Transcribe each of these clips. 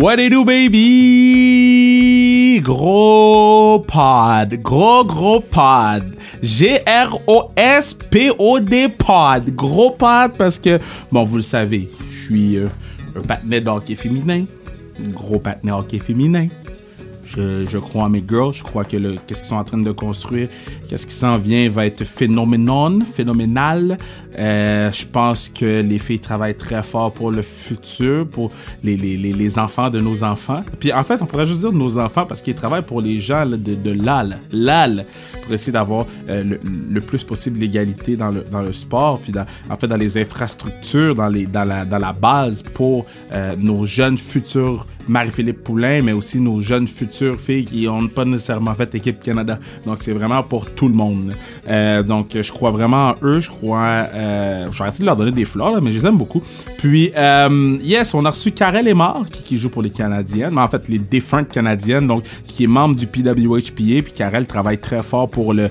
What it do, baby? Gros pod. Gros, gros pod. G-R-O-S-P-O-D pod. Gros pod parce que, bon, vous le savez, je suis euh, un patinet de hockey féminin. Gros patinet hockey féminin. Je, crois en mes girls. Je crois que le, qu'est-ce qu'ils sont en train de construire, qu'est-ce qui s'en vient va être phénoménal. phénoménal. Euh, je pense que les filles travaillent très fort pour le futur, pour les, les, les, enfants de nos enfants. Puis en fait, on pourrait juste dire nos enfants parce qu'ils travaillent pour les gens de, de l'AL, l'AL, pour essayer d'avoir euh, le, le, plus possible l'égalité dans le, dans le sport, puis dans, en fait dans les infrastructures, dans, les, dans, la, dans la base pour euh, nos jeunes futurs Marie-Philippe Poulain, mais aussi nos jeunes futures filles qui n'ont pas nécessairement fait équipe Canada. Donc c'est vraiment pour tout le monde. Euh, donc je crois vraiment en eux, je crois... Euh, je vais de leur donner des fleurs, mais je les aime beaucoup. Puis, euh, yes, on a reçu Karel Emar, qui, qui, joue pour les Canadiennes, mais en fait, les Different Canadiennes, donc, qui est membre du PWHPA. Puis, Karel travaille très fort pour le.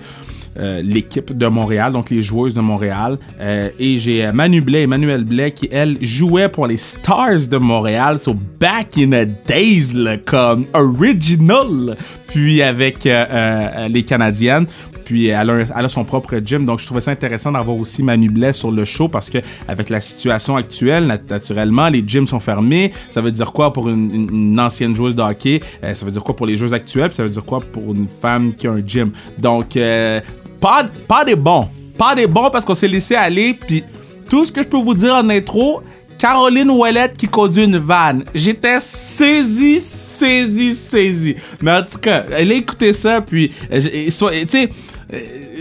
Euh, l'équipe de Montréal, donc les joueuses de Montréal. Euh, et j'ai Manu Blais, Emmanuel Blais, qui, elle, jouait pour les Stars de Montréal, so back in the days, comme original, puis avec euh, les Canadiennes. Puis elle a, son propre gym, donc je trouvais ça intéressant d'avoir aussi Manu Blais sur le show parce que avec la situation actuelle, naturellement, les gyms sont fermés. Ça veut dire quoi pour une, ancienne joueuse de hockey? Euh, Ça veut dire quoi pour les joueuses actuelles? Puis ça veut dire quoi pour une femme qui a un gym? Donc euh, pas pas des bons, pas des bons parce qu'on s'est laissé aller. Puis tout ce que je peux vous dire en intro. Caroline Ouellette qui conduit une vanne. J'étais saisi, saisi, saisi. Mais en tout cas, elle a écouté ça, puis, tu sais,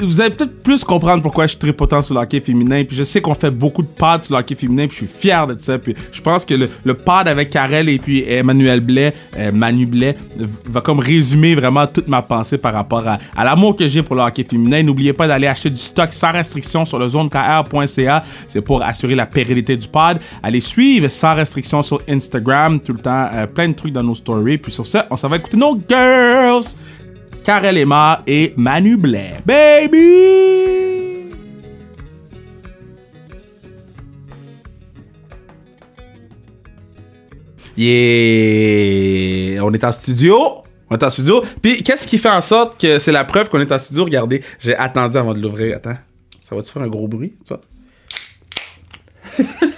vous allez peut-être plus comprendre pourquoi je suis très potent sur le hockey féminin. Puis je sais qu'on fait beaucoup de pads sur le hockey féminin, puis je suis fier de ça. Puis je pense que le, le pad avec Karel et puis Emmanuel Blais, euh, Manu Blais, va comme résumer vraiment toute ma pensée par rapport à, l'amour que j'ai pour le hockey féminin. N'oubliez pas d'aller acheter du stock sans restriction sur le zonekr.ca. C'est pour assurer la pérennité du pod. Allez suivre sans restriction sur Instagram. Tout le temps, euh, plein de trucs dans nos stories. Puis sur ça, on s'en va écouter nos girls. Karel Emma et Manu Blais. Baby! Yeah! On est en studio. On est en studio. Puis, qu'est-ce qui fait en sorte que c'est la preuve qu'on est en studio? Regardez, j'ai attendu avant de l'ouvrir. Attends. Ça va-tu faire un gros bruit?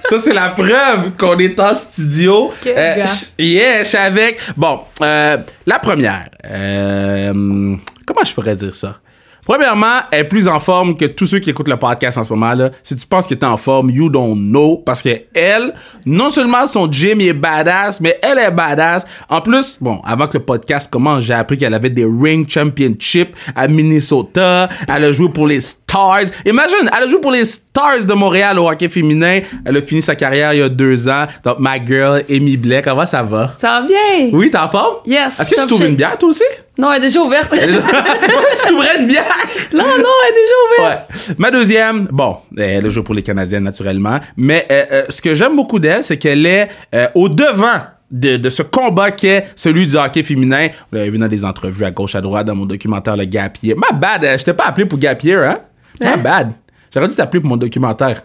Ça, c'est la preuve qu'on est en studio. Euh, yeah, je suis avec. Bon, euh, la première. Euh, comment je pourrais dire ça? Premièrement, elle est plus en forme que tous ceux qui écoutent le podcast en ce moment là. Si tu penses qu'elle est en forme, you don't know parce que elle, non seulement son gym est badass, mais elle est badass. En plus, bon, avant que le podcast commence, j'ai appris qu'elle avait des ring championship à Minnesota. Elle a joué pour les Stars. Imagine, elle a joué pour les Stars de Montréal au hockey féminin. Elle a fini sa carrière il y a deux ans. Donc, ma girl, Amy Blais, comment ça va? Ça va bien. Oui, t'es en forme? Yes. Est-ce que tu t'ouvres une bière, toi aussi? Non, elle est déjà ouverte. Est tu t'ouvrais une bière? Non, non, elle est déjà ouverte. Ouais. Ma deuxième, bon, elle a joué pour les Canadiennes, naturellement. Mais euh, euh, ce que j'aime beaucoup d'elle, c'est qu'elle est euh, au devant de, de, ce combat qu'est celui du hockey féminin. Vous l'avez vu dans des entrevues à gauche, à droite, dans mon documentaire Le Gapier. Ma bad, je t'ai pas appelé pour Gapier, hein? Ma bad. J'aurais dû t'appeler pour mon documentaire.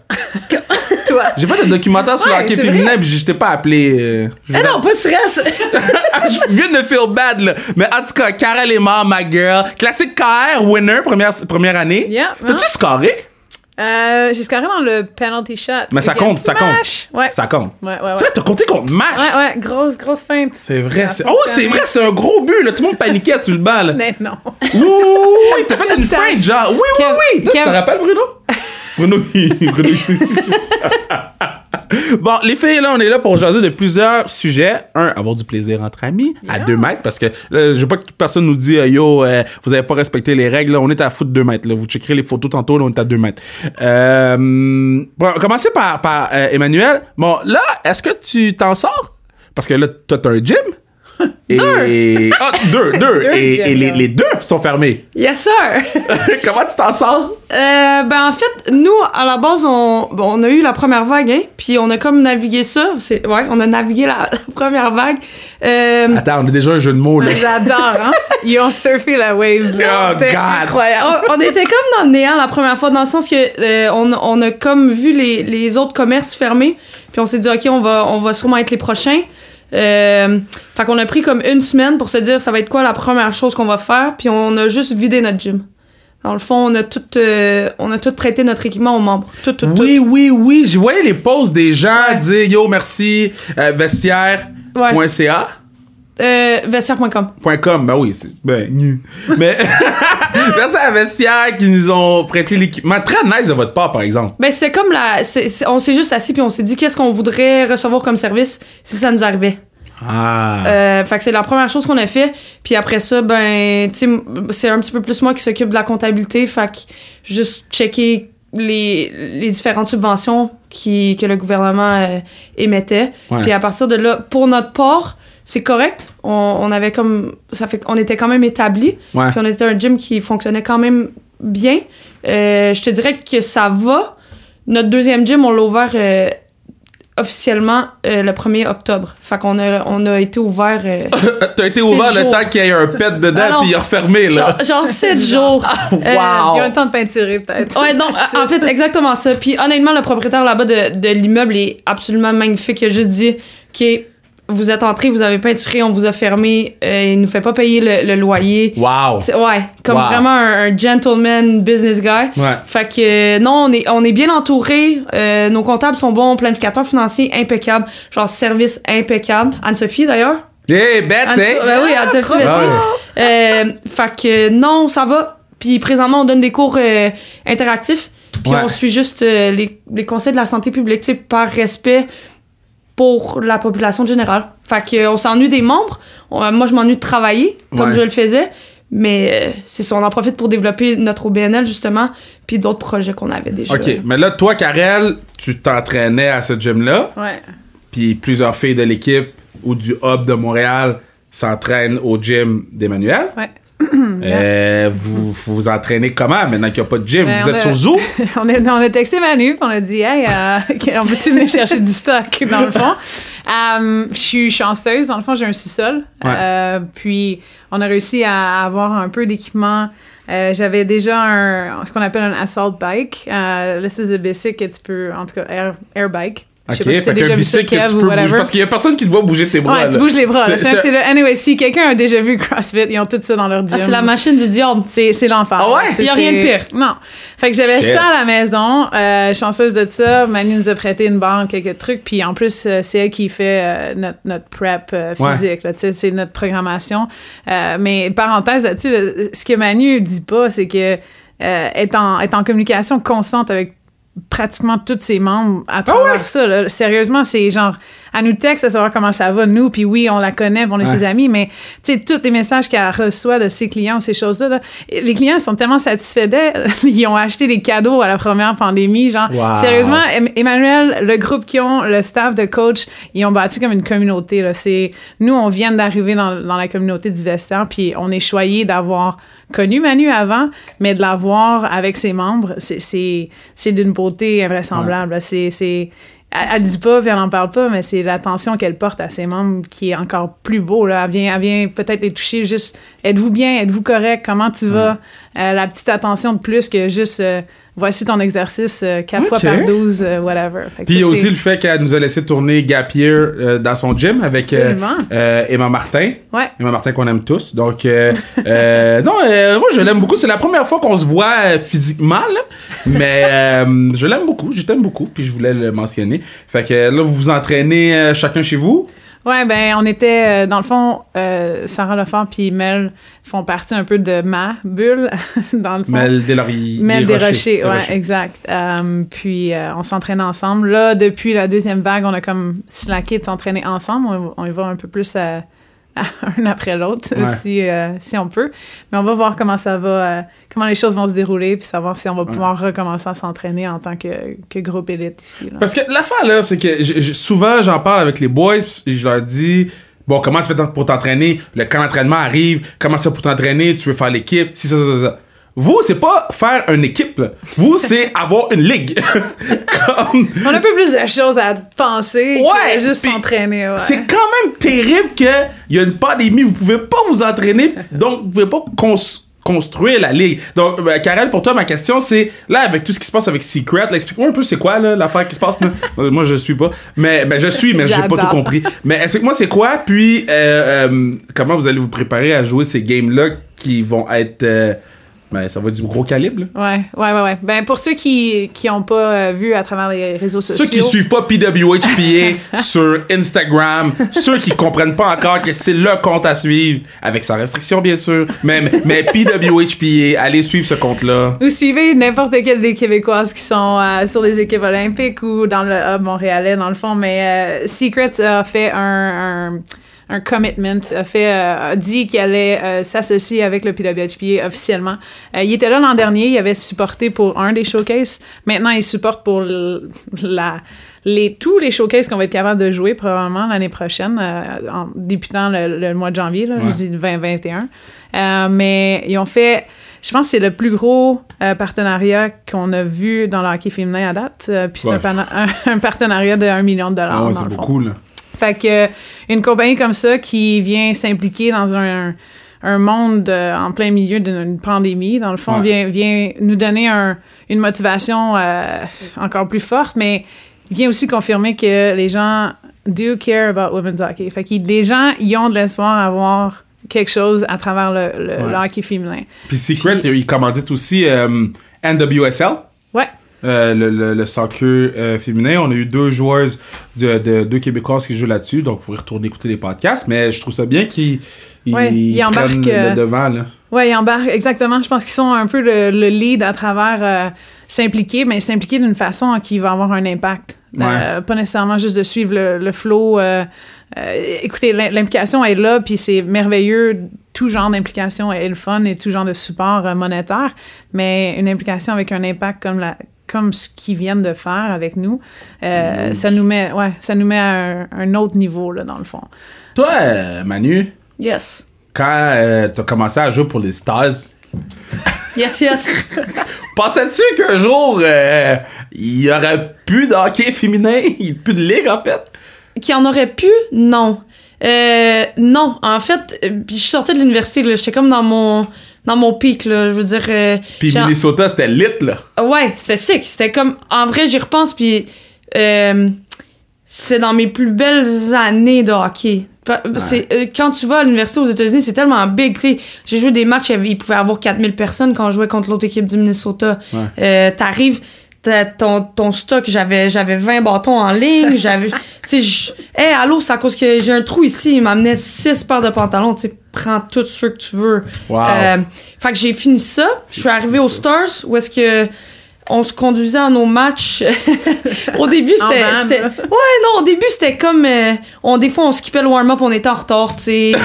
Toi. J'ai fait un documentaire sur Ouais, le hockey c'est féminin, puis je t'ai pas appelé. euh, Eh non, pas de stress. je viens de feel bad, là. Mais en tout cas, Karel Emma, ma girl. Classique KR, winner, première, première année. Yeah, T'as-tu scoré? Euh, j'ai scoré dans le penalty shot. Mais ça compte, ça compte. Ouais. Ça compte. Ouais, ouais, t'as compté contre Mash. Ouais, ouais, grosse, grosse feinte. C'est vrai. Oh, c'est vrai, c'est un gros but, là. Tout le monde paniquait sur le banc, là. Mais non. Oui, t'as fait une feinte, genre. Oui, oui, oui. Tu te rappelles, Bruno? Bruno, il- Bruno, Bon, les filles, là, on est là pour jaser de plusieurs sujets. Un, avoir du plaisir entre amis, à deux mètres, parce que là, je veux pas que personne nous dise, yo, euh, vous avez pas respecté les règles, là, on est à foot deux mètres, là. Vous checkerez les photos tantôt, là, on est à deux mètres. Euh, bon, commencer par, par euh, Emmanuel. Bon, là, est-ce que tu t'en sors? Parce que là, toi, t'as un gym. Et... Ah, deux, deux. Deux et les, deux sont fermés. Yes, sir. Comment tu t'en sors? Euh, ben en fait, nous à la base on, bon, on a eu la première vague, hein, puis on a comme navigué ça. C'est ouais, on a navigué la, la première vague. Euh, Attends, on a déjà un jeu de mots, là. J'adore, hein? Ils ont surfé la wave. là. Oh, God. incroyable. On, on était comme dans le néant la première fois, dans le sens que euh, on, on a comme vu les, les autres commerces fermés, puis on s'est dit, OK, on va, on va sûrement être les prochains. Euh, fait qu'on a pris comme une semaine pour se dire ça va être quoi la première chose qu'on va faire, puis on a juste vidé notre gym. Dans le fond, on a tout, euh, on a tout prêté notre équipement aux membres. Tout, tout, Oui, tout. oui, oui. Je voyais les posts des gens Ouais. dire yo, merci, euh, vestiaire.ca. Euh, vestiaire.com. Point .com, ben oui, c'est ben nu. Mais merci à Vestiaire qui nous ont prêté l'équipement. Très nice de votre part, par exemple. Ben, c'est comme la. c'est- c'est- on s'est juste assis puis on s'est dit qu'est-ce qu'on voudrait recevoir comme service si ça nous arrivait? Ah. Euh, fait que c'est la première chose qu'on a fait. Puis après ça, ben, tu sais, m- c'est un petit peu plus moi qui s'occupe de la comptabilité. Fait que juste checker les, les différentes subventions qui, que le gouvernement euh, émettait. Ouais. Puis à partir de là, pour notre part, c'est correct. On, on avait comme. Ça fait qu'on était quand même établi. Ouais. Puis on était un gym qui fonctionnait quand même bien. Euh, je te dirais que ça va. Notre deuxième gym, on l'a ouvert euh, officiellement euh, le 1er octobre. Fait qu'on a, on a été ouvert. euh, T'as été ouvert le temps qu'il y ait un pet dedans Ah non. puis il a refermé, là. genre, genre 7 jours. wow. Euh, Il y a un temps de peinturer, peut-être. Ouais, non, en fait, exactement ça. Puis honnêtement, le propriétaire là-bas de, de l'immeuble est absolument magnifique. Il a juste dit, OK, vous êtes entré, vous avez peinturé, on vous a fermé, euh, il nous fait pas payer le, le loyer. Wow. Ouais, comme Wow. vraiment un, un gentleman business guy. Ouais. Fait que euh, non, on est, on est bien entouré. Euh, nos comptables sont bons, planificateur financier impeccable, genre service impeccable. Anne-Sophie d'ailleurs? Hey, bête, c'est. ben oui, Anne-Sophie. Ah ben oui. Euh, fait que non, ça va. Puis présentement, on donne des cours interactifs. Puis Ouais. on suit juste les, les conseils de la santé publique, tu sais, par respect pour la population générale. Fait que euh, on s'ennuie des membres. On- euh, moi, je m'ennuie de travailler comme Ouais. je le faisais. Mais euh, c'est ça, on en profite pour développer notre OBNL justement, puis d'autres projets qu'on avait déjà. OK, mais là, toi, Karel, tu t'entraînais à ce gym-là, Ouais. puis plusieurs filles de l'équipe ou du hub de Montréal s'entraînent au gym d'Emmanuel. Ouais. Euh, vous, vous vous entraînez comment maintenant qu'il n'y a pas de gym? Ben, vous êtes a- sur Zoo? on, a, on a texté Manu, on a dit, hey, euh, on peut-tu venir chercher du stock, dans le fond? Euh, je suis chanceuse, dans le fond, j'ai un sous-sol. Ouais. Euh, puis, on a réussi à avoir un peu d'équipement. J'avais déjà un, ce qu'on appelle un assault bike, l'espèce de bicycle que tu peux, en tout cas, air, air bike. Je OK, sais pas si fait qu'un bicycle que tu peux bouger. Parce qu'il n'y a personne qui te voit bouger tes bras. Ouais, tu là. bouges les bras. là. C'est- C'est. Anyway, si quelqu'un a déjà vu CrossFit, ils ont tout ça dans leur gym. Ah, c'est la machine du diable. C'est, c'est l'enfer. Ah ouais? C'est- Y a rien de pire. Non. Fait que j'avais Shit. ça à la maison. Euh, chanceuse de ça. Manu nous a prêté une barre, quelques trucs. Puis en plus, euh, c'est elle qui fait euh, notre, notre prep euh, Ouais. physique. là. Tu sais, c'est notre programmation. Euh, mais parenthèse là-dessus, là, ce que Manu dit pas, c'est que euh, est, en, est en communication constante avec pratiquement tous ses membres à travers ça. là. Sérieusement, c'est genre, elle nous texte à savoir comment ça va, nous, puis oui, on la connaît, on est Ouais. ses amis, mais tu sais, tous les messages qu'elle reçoit de ses clients, ces choses-là, là, les clients sont tellement satisfaits d'elle, ils ont acheté des cadeaux à la première pandémie, genre, Wow. sérieusement, Em- Emmanuel, le groupe qu'ils ont, le staff de coach, ils ont bâti comme une communauté, là. C'est, nous, on vient d'arriver dans, dans la communauté du vestiaire, puis on est choyé d'avoir connu Manu avant, mais de l'avoir avec ses membres, c'est, c'est, c'est d'une beauté invraisemblable. là. C'est, c'est, elle, elle dit pas, puis elle en parle pas, mais c'est l'attention qu'elle porte à ses membres qui est encore plus beau. Là. Elle vient, elle vient peut-être les toucher juste, êtes-vous bien, êtes-vous correct, comment tu vas? Euh, la petite attention de plus que juste, euh, voici ton exercice euh, quatre fois Ok. par 12, euh, whatever. Puis ça, aussi le fait qu'elle nous a laissé tourner Gap Year euh, dans son gym avec euh, euh, Emma Martin. Ouais. Emma Martin qu'on aime tous. Donc, euh, euh, non, euh, moi je l'aime beaucoup. C'est la première fois qu'on se voit physiquement, là. Mais euh, je l'aime beaucoup. Je t'aime beaucoup. Puis je voulais le mentionner. Fait que là, vous vous entraînez chacun chez vous? Ouais, ben on était euh, dans le fond, euh, Sarah Lefort puis Mel font partie un peu de ma bulle dans le fond. Mel Deslauriers. Mel des Desrochers. Rochers, ouais, Desrochers. exact. Euh, puis euh, on s'entraîne ensemble. Là, depuis la deuxième vague, on a comme slacké de s'entraîner ensemble. On, on y va un peu plus à un après l'autre, Ouais. si, euh, si on peut. Mais on va voir comment ça va, euh, comment les choses vont se dérouler, puis savoir si on va pouvoir recommencer à s'entraîner en tant que, que groupe élite ici. là. Parce que l'affaire là, c'est que souvent j'en parle avec les boys, pis je leur dis bon comment tu fais pour t'entraîner, le camp d'entraînement arrive, comment ça pour t'entraîner, tu veux faire l'équipe, si ça ça ça. Vous c'est pas faire une équipe, là. vous c'est avoir une ligue. Comme- On a un peu plus de choses à penser Ouais, que juste s'entraîner. Ouais. C'est quand même terrible que il y a une pandémie, vous pouvez pas vous entraîner, donc vous pouvez pas cons- construire la ligue. Donc, ben, Karel, pour toi, ma question, c'est, là, avec tout ce qui se passe avec Secret, là, explique-moi un peu c'est quoi, là, l'affaire qui se passe, là. Euh, Moi, je suis pas. Mais, ben, je suis, mais j'ai pas tout compris. Mais explique-moi c'est quoi, puis, euh, euh, comment vous allez vous préparer à jouer ces games-là qui vont être, euh, ben, ça va être du gros calibre, là. Ouais, ouais, ouais, ouais. Ben, pour ceux qui qui ont pas euh, vu à travers les réseaux sociaux. Ceux qui suivent pas PWHPA sur Instagram, ceux qui comprennent pas encore que c'est le compte à suivre, avec sa restriction bien sûr, mais, mais PWHPA, allez suivre ce compte-là. Vous suivez n'importe quelle des Québécoises qui sont euh, sur les équipes olympiques ou dans le hub montréalais, dans le fond, mais euh, Secret a fait un, un, un commitment, a, fait, euh, a dit qu'il allait euh, s'associer avec le PWHPA officiellement. Euh, il était là l'an dernier, il avait supporté pour un des showcases. Maintenant, il supporte pour la, les, tous les showcases qu'on va être capable de jouer probablement l'année prochaine, euh, en débutant le, le mois de janvier, là, Ouais. je dis 2021. Euh, mais ils ont fait, je pense que c'est le plus gros euh, partenariat qu'on a vu dans le hockey féminin à date. Puis c'est Ouais. un, pana- un- un partenariat de 1 million de dollars. Ah ouais, c'est fond. beaucoup, là. Fait que une compagnie comme ça qui vient s'impliquer dans un, un monde euh, en plein milieu d'une pandémie, dans le fond, Ouais. vient, vient nous donner un- une motivation euh, encore plus forte, mais vient aussi confirmer que les gens do care about women's hockey. Fait que les gens, ils ont de l'espoir à avoir quelque chose à travers le, le- Ouais. le hockey féminin. Puis Secret, il commandite aussi euh, NWSL. Ouais. Euh, le, le, le soccer euh, féminin. On a eu deux joueuses, de, de- deux Québécoises qui jouent là-dessus, donc vous pourrez retourner écouter les podcasts. Mais je trouve ça bien qu'ils ils, Ouais, ils prennent embarquent, euh, le devant. Là. Ouais, ils embarquent, exactement. Je pense qu'ils sont un peu le, le lead à travers s'impliquer, mais s'impliquer d'une façon qui va avoir un impact. Pas nécessairement juste de suivre le, le flow. euh, écoutez, l'im- l'implication est là, puis c'est merveilleux. Tout genre d'implication est le fun et tout genre de support euh, monétaire, mais une implication avec un impact comme la comme ce qu'ils viennent de faire avec nous, euh, ça nous met, ouais, ça nous met à un, un autre niveau là dans le fond. Toi, euh, Manu, Yes. quand euh, t'as commencé à jouer pour les Stars, Yes, yes. pensais-tu qu'un jour, euh, il y aurait plus de hockey féminin, plus de ligue en fait? Qui en aurait pu? Non. Euh, non, en fait, euh, je sortais de l'université, j'étais comme dans mon dans mon pic, là, je veux dire... euh, Puis genre- Minnesota, c'était lit, là. Ouais, c'était sick. C'était comme... En vrai, j'y repense, puis... euh, c'est dans mes plus belles années de hockey. Euh, quand tu vas à l'université aux États-Unis, c'est tellement big, tu sais. J'ai joué des matchs, il pouvait y avoir 4000 personnes quand je jouais contre l'autre équipe du Minnesota. Ouais. T'arrives, ton, ton stock, j'avais, j'avais 20 bâtons en ligne, j'avais... tu sais, je- hey, allô, c'est à cause que j'ai un trou ici, il m'amenait 6 paires de pantalons, tu sais, prends tout ce que tu veux. Wow. Euh, fait que j'ai fini ça. Je suis arrivée aux Stars où est-ce que on se conduisait à nos matchs. au début, c'était, ouais, non, au début, c'était comme, euh, on, des fois, on skippait le warm-up, on était en retard, tu sais.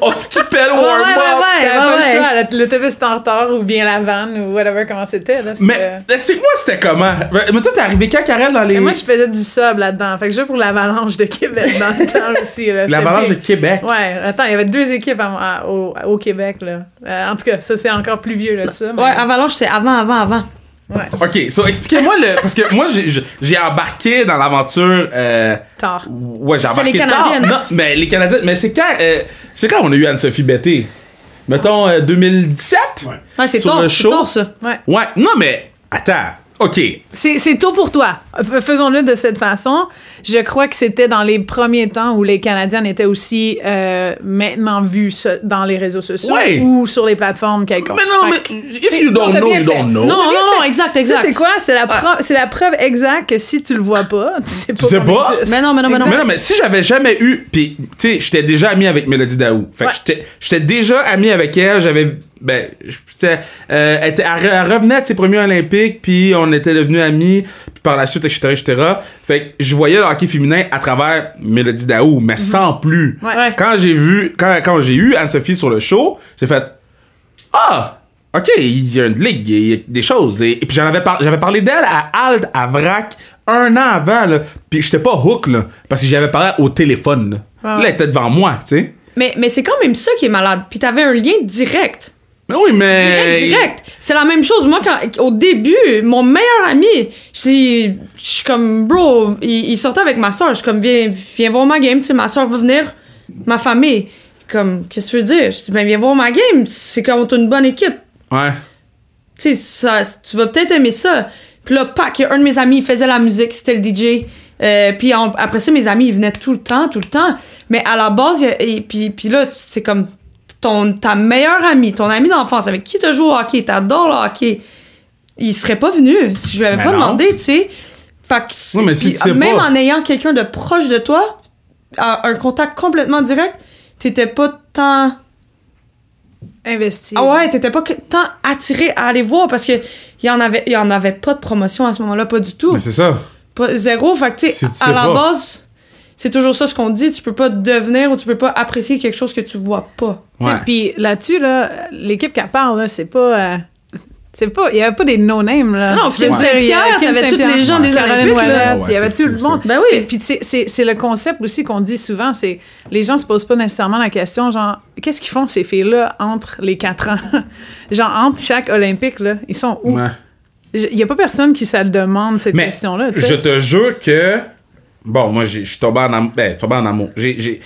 On skippait le warm-up! ouais, ouais, ouais, pas le choix, la- l'autobus était en retard ou bien la vanne ou whatever comment c'était là. Mais explique-moi, c'était comment? Mais toi, t'es arrivé quand, Karel, dans les... Et moi, je faisais du sub là-dedans. Fait que je jouais pour l'Avalanche de Québec dans le temps aussi. L'Avalanche de. Québec. Ouais, attends, il y avait deux équipes à- à- au, au Québec, là. Euh, en tout cas, ça, c'est encore plus vieux, là, de ça. mais- Ouais, Avalanche, c'est avant, avant, avant. Ouais, OK, so expliquez-moi le... Parce que moi, j'ai- embarqué dans l'aventure... Euh... tard. Ouais, j'ai embarqué les tard. Canadiennes. Non, mais les Canadiennes... Mais c'est quand... euh, C'est quand on a eu Anne-Sophie Betté? Mettons, euh, 2017? Ouais, c'est tard, le c'est tard, ça. Ouais. Ouais, non, mais... Attends. OK. C'est c'est tôt pour toi. Faisons-le de cette façon. Je crois que c'était dans les premiers temps où les Canadiennes étaient aussi euh, maintenant vues ce- dans les réseaux sociaux Ouais. ou sur les plateformes quelconques. Mais non, Fait mais... que- If you don't know, you fait. don't know. Non, non, non, exact, exact. c'est quoi? C'est la, c'est la preuve exacte que si tu le vois pas, tu sais pas. Tu sais pas? Mais non, mais non, mais non. Mais non, mais si j'avais jamais eu, puis tu sais, j'étais déjà ami avec Mélodie Daou. Fait que Ouais. j'étais- j'étais déjà ami avec elle. J'avais, ben, je- c'était, euh, elle, était- elle re- elle revenait de ses premiers Olympiques, puis on était devenus amis, puis par la suite, etc., etc. Fait que je voyais le hockey féminin à travers Mélodie Daou, mais sans plus. Ouais. Ouais. Quand j'ai vu, quand, quand j'ai eu Anne-Sophie sur le show, j'ai fait, ah, ok, il y a une ligue, il y a des choses. Et, et puis j'en avais, par- j'avais parlé d'elle à Alt, à Vrac, un an avant, là. Puis j'étais pas hook, là, parce que j'avais parlé au téléphone, là. Ouais, Là, elle était devant moi, tu sais. Mais, mais c'est quand même ça qui est malade. Puis t'avais un lien direct. Mais oui, mais. Direct, direct. C'est la même chose. Moi, quand, au début, mon meilleur ami, je suis je suis comme, bro, il, il sortait avec ma soeur. Je suis comme, viens, viens voir ma game, tu sais, ma soeur va venir, ma famille. comme, qu'est-ce que je veux dire? Je dis, ben, viens voir ma game. C'est comme, t'as une bonne équipe. Ouais. Tu sais, ça, tu vas peut-être aimer ça. Puis là, pack, un de mes amis, il faisait la musique, c'était le DJ. Euh, puis après ça, mes amis, ils venaient tout le temps, tout le temps. Mais à la base, il et puis, puis là, c'est comme ton, ta meilleure amie, ton ami d'enfance, avec qui tu joues au hockey, t'adores le hockey, il serait pas venu si je lui avais pas non. demandé, tu sais. Fait que mais si puis tu sais même pas. en ayant quelqu'un de proche de toi, un contact complètement direct, t'étais pas tant Investi. ah ouais, t'étais pas que- tant attiré à aller voir parce que y en avait y en avait pas de promotion à ce moment-là, pas du tout. Mais c'est ça. Pas zéro, fait que tu sais à la pas. base c'est toujours ça ce qu'on dit, tu peux pas devenir ou tu peux pas apprécier quelque chose que tu vois pas. Puis là-dessus, là, l'équipe qui parle, là, c'est pas. euh, c'est pas. Il y avait pas des no-names, là. Non, Kim dire, il y a Saint-Pierre, Kim t'avais tous les gens Ouais. des Olympiques là. Il y avait tout le monde. Ben oui. Puis c'est c'est le concept aussi qu'on dit souvent, c'est les gens se posent pas nécessairement la question, genre, qu'est-ce qu'ils font ces filles-là entre les quatre ans? genre, entre chaque Olympique, là, ils sont où? Ouais. Il y a pas personne qui se le demande, cette Mais question-là. je te jure que. Bon, moi, je suis tombé en amour. Ben, tombé en amour. J'ai-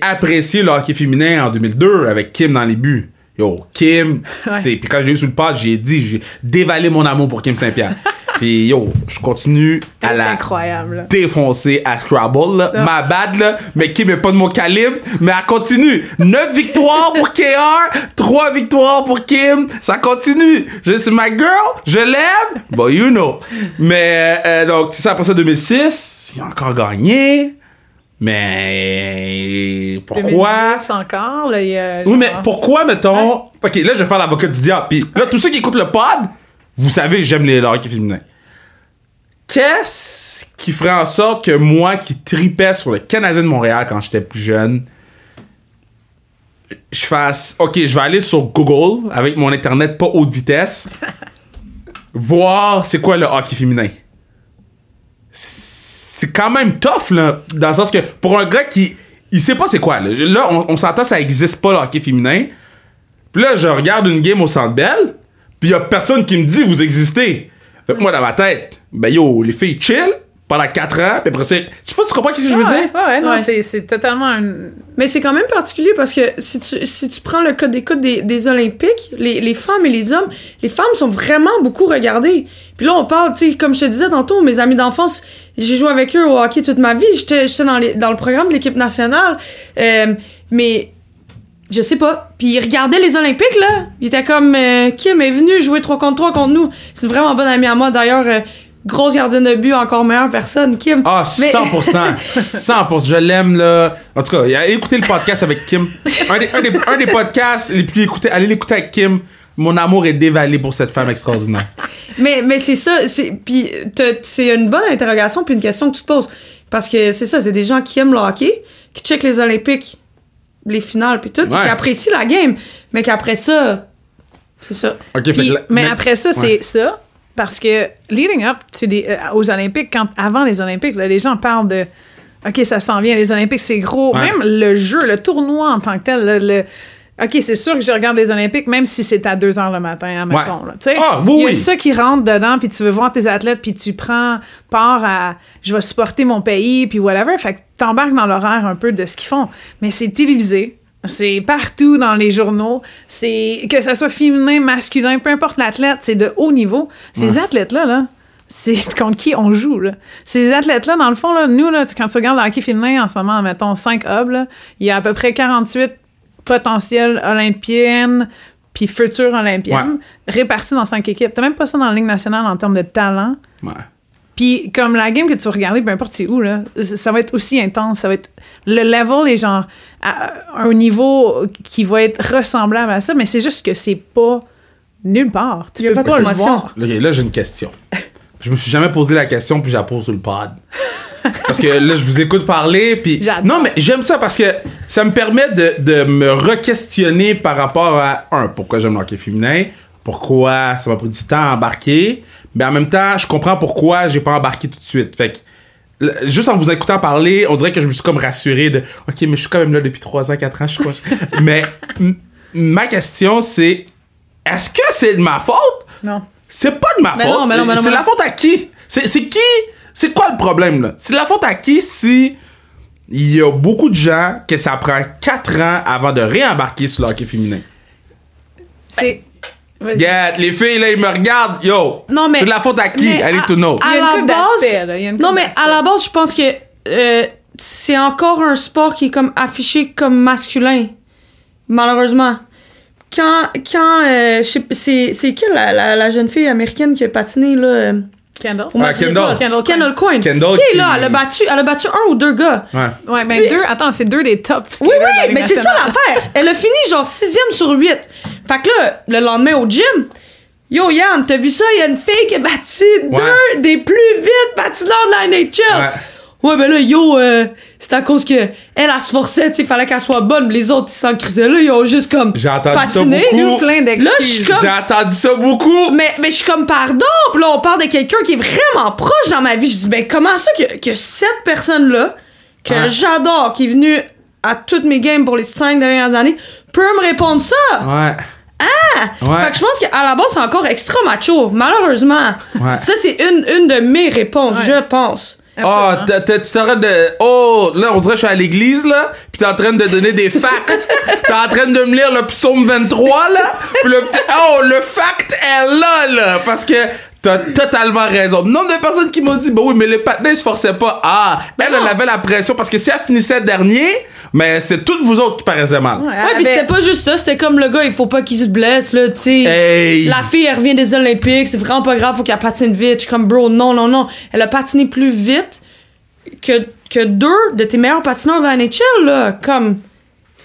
apprécié le hockey féminin en 2002 avec Kim dans les buts. Yo, Kim, c'est. Puis quand je l'ai eu sous le pas, j'ai dit, j'ai dévalé mon amour pour Kim Saint-Pierre. Puis yo, je continue à la incroyable. défoncer à Scrabble, là. Ma bad, là. Mais Kim est pas de mon calibre, mais elle continue. 9 victoires pour KR, 3 victoires pour Kim. Ça continue. Je, c'est ma girl, je l'aime. Bon, you know. Mais, euh, donc, c'est ça, après ça, 2006, il a encore gagné. Mais, pourquoi? 2010 encore, là, il a. Oui, mais pourquoi, mettons? Ok, là, je vais faire l'avocat du diable. Puis là, tous ceux qui écoutent le pod, vous savez, j'aime les le hockey féminin. Qu'est-ce qui ferait en sorte que moi, qui tripais sur le Canadien de Montréal quand j'étais plus jeune, je fasse. Ok, je vais aller sur Google avec mon internet pas haute vitesse, voir c'est quoi le hockey féminin. C'est quand même tough, là, dans le sens que pour un gars qui. Il sait pas c'est quoi, là. Là, on, on s'entend, ça existe pas le hockey féminin. Puis là, je regarde une game au Centre Bell, puis y a personne qui me dit vous existez. Fait que moi, dans ma tête, ben yo, les filles chill pendant 4 ans, puis après c'est. Je sais pas si tu comprends ce que je veux Ouais, dire. ouais, ouais, non, Ouais. c'est- c'est totalement un. Mais c'est quand même particulier parce que si tu, si tu prends le code d'écoute des, des Olympiques, les, les femmes et les hommes, les femmes sont vraiment beaucoup regardées. Puis là, on parle, tu sais, comme je te disais tantôt, mes amis d'enfance, j'ai joué avec eux au hockey toute ma vie. J'étais j'étais dans, les- dans le programme de l'équipe nationale. Euh, mais je sais pas. Puis ils regardaient les Olympiques, là. Ils étaient comme, euh, Kim est venu jouer 3 contre 3 contre nous. C'est une vraiment bonne amie à moi, d'ailleurs. euh, grosse gardienne de but, encore meilleure personne, Kim. Ah, Mais- 100%. 100%. Je l'aime, là. En tout cas, allez écouter le podcast avec Kim. Un des, un des, un des podcasts les plus écoutés. Allez l'écouter avec Kim. Mon amour est dévalé pour cette femme extraordinaire. Mais, mais c'est ça, c'est, puis c'est une bonne interrogation puis une question que tu te poses. Parce que c'est ça, c'est des gens qui aiment le hockey, qui checkent les Olympiques, les finales puis tout, qui apprécient la game, mais qu'après ça, c'est ça. Ok, fait Puis- que là- mais, après ça, c'est ouais. ça. Parce que leading up to des- euh, aux Olympiques, quand, avant les Olympiques, là, les gens parlent de OK, ça s'en vient, les Olympiques, c'est gros. Ouais. Même le jeu, le tournoi en tant que tel, le, le- OK, c'est sûr que je regarde les Olympiques, même si c'est à 2 h le matin, admettons. là, tu sais. Ah, oui, Il y a oui. ça qui rentre dedans, puis tu veux voir tes athlètes, puis tu prends part à je vais supporter mon pays, puis whatever. Fait que t'embarques dans l'horaire un peu de ce qu'ils font. Mais c'est télévisé. C'est partout dans les journaux. C'est que ça soit féminin, masculin, peu importe l'athlète, c'est de haut niveau. Ces athlètes-là, là, c'est contre qui on joue. Là. Ces athlètes-là, dans le fond, là, nous, là, quand tu regardes le hockey féminin en ce moment, mettons 5 hubs, il y a à peu près 48 potentielles olympiennes puis futures olympiennes réparties dans 5 équipes. T'as même pas ça dans la Ligue nationale en termes de talent. Ouais. Puis comme la game que tu vas regarder, peu importe c'est où, là, ça va être aussi intense. Ça va être le level est genre à un niveau qui va être ressemblable à ça, mais c'est juste que c'est pas nulle part. Tu Il y a peux pas de pas le promotion. voir. Ok, là, j'ai une question. Je me suis jamais posé la question, puis je la pose sur le pod. Parce que là, je vous écoute parler, puis... J'adore. Non, mais j'aime ça parce que ça me permet de, de me re-questionner par rapport à, un, pourquoi j'aime le hockey féminin, pourquoi ça m'a pris du temps à embarquer, mais en même temps, je comprends pourquoi j'ai pas embarqué tout de suite. Fait que, juste en vous écoutant parler, on dirait que je me suis comme rassuré de, ok, mais je suis quand même là depuis 3 ans, 4 ans, je suis quoi. mais ma question, c'est, est-ce que c'est de ma faute? Non. C'est pas de ma Mais faute. non, mais non, mais non, c'est la faute à qui? C'est c'est qui? C'est quoi le problème, là? C'est la faute à qui si il y a beaucoup de gens que ça prend 4 ans avant de réembarquer sur le hockey féminin? C'est. Yeah, les filles, là, ils me regardent. Yo, Non, mais- c'est de la faute à qui? mais Allez, à- to know. à- Il y a une la base- là. Non, mais à la base, je pense que euh, c'est encore un sport qui est comme affiché comme masculin. Malheureusement. Quand. quand euh, je sais- c'est, c'est qui la, la, la jeune fille américaine qui a patiné, là? Kendall? Ah, Kendall. Kendall. Kendall Coyne. Kendall Qui est qui- là? Elle a, battu, elle a battu un ou deux gars. Ouais. Ouais, mais Oui. deux, attends, c'est deux des top Oui, oui, mais c'est ça l'affaire. Elle a fini genre sixième sur huit. Fait que là, le lendemain au gym, yo Yann, t'as vu ça? Il y a une fille qui a battu Ouais. deux des plus vite patineurs de la NHL. Ouais. Ouais, ben là, yo, euh, c'est à cause que elle, elle se forçait, tu sais, fallait qu'elle soit bonne, mais les autres, ils s'en crisaient là, ils ont juste comme J'ai entendu ça patiné. beaucoup. Plein Là, je suis comme. J'ai entendu ça beaucoup. Mais, mais je suis comme, pardon, pis là, on parle de quelqu'un qui est vraiment proche dans ma vie. Je dis, ben, comment ça que, que cette personne-là, que Ouais. j'adore, qui est venue à toutes mes games pour les cinq dernières années, peut me répondre ça? Ouais. Ah! Ouais. Fait que je pense qu'à la base, c'est encore extra macho, malheureusement. Ouais. Ça, c'est une, une de mes réponses, Ouais. je pense. Oh, t'as- t'as- tu t'arrêtes de. Oh, là, on dirait que je suis à l'église, là. Pis t'es en train de donner des facts. t'es en train de me lire le psaume 23, là. Pis le petit. Oh, le fact est là, là. Parce que t'as totalement raison. Nombre de personnes qui m'ont dit, bah oui, mais les patinets se forçaient pas. Ah, elle, elle non. avait la pression. Parce que si elle finissait dernier, mais c'est toutes vous autres qui paraissaient mal. Ouais, Ouais, elle pis avait- c'était pas juste ça, c'était comme le gars, il faut pas qu'il se blesse, là, tu sais. Hey! La fille, elle revient des Olympiques, c'est vraiment pas grave, faut qu'elle patine vite. Je suis comme, bro, non, non, non. Elle a patiné plus vite que, que deux de tes meilleurs patineurs de la NHL, là. Comme,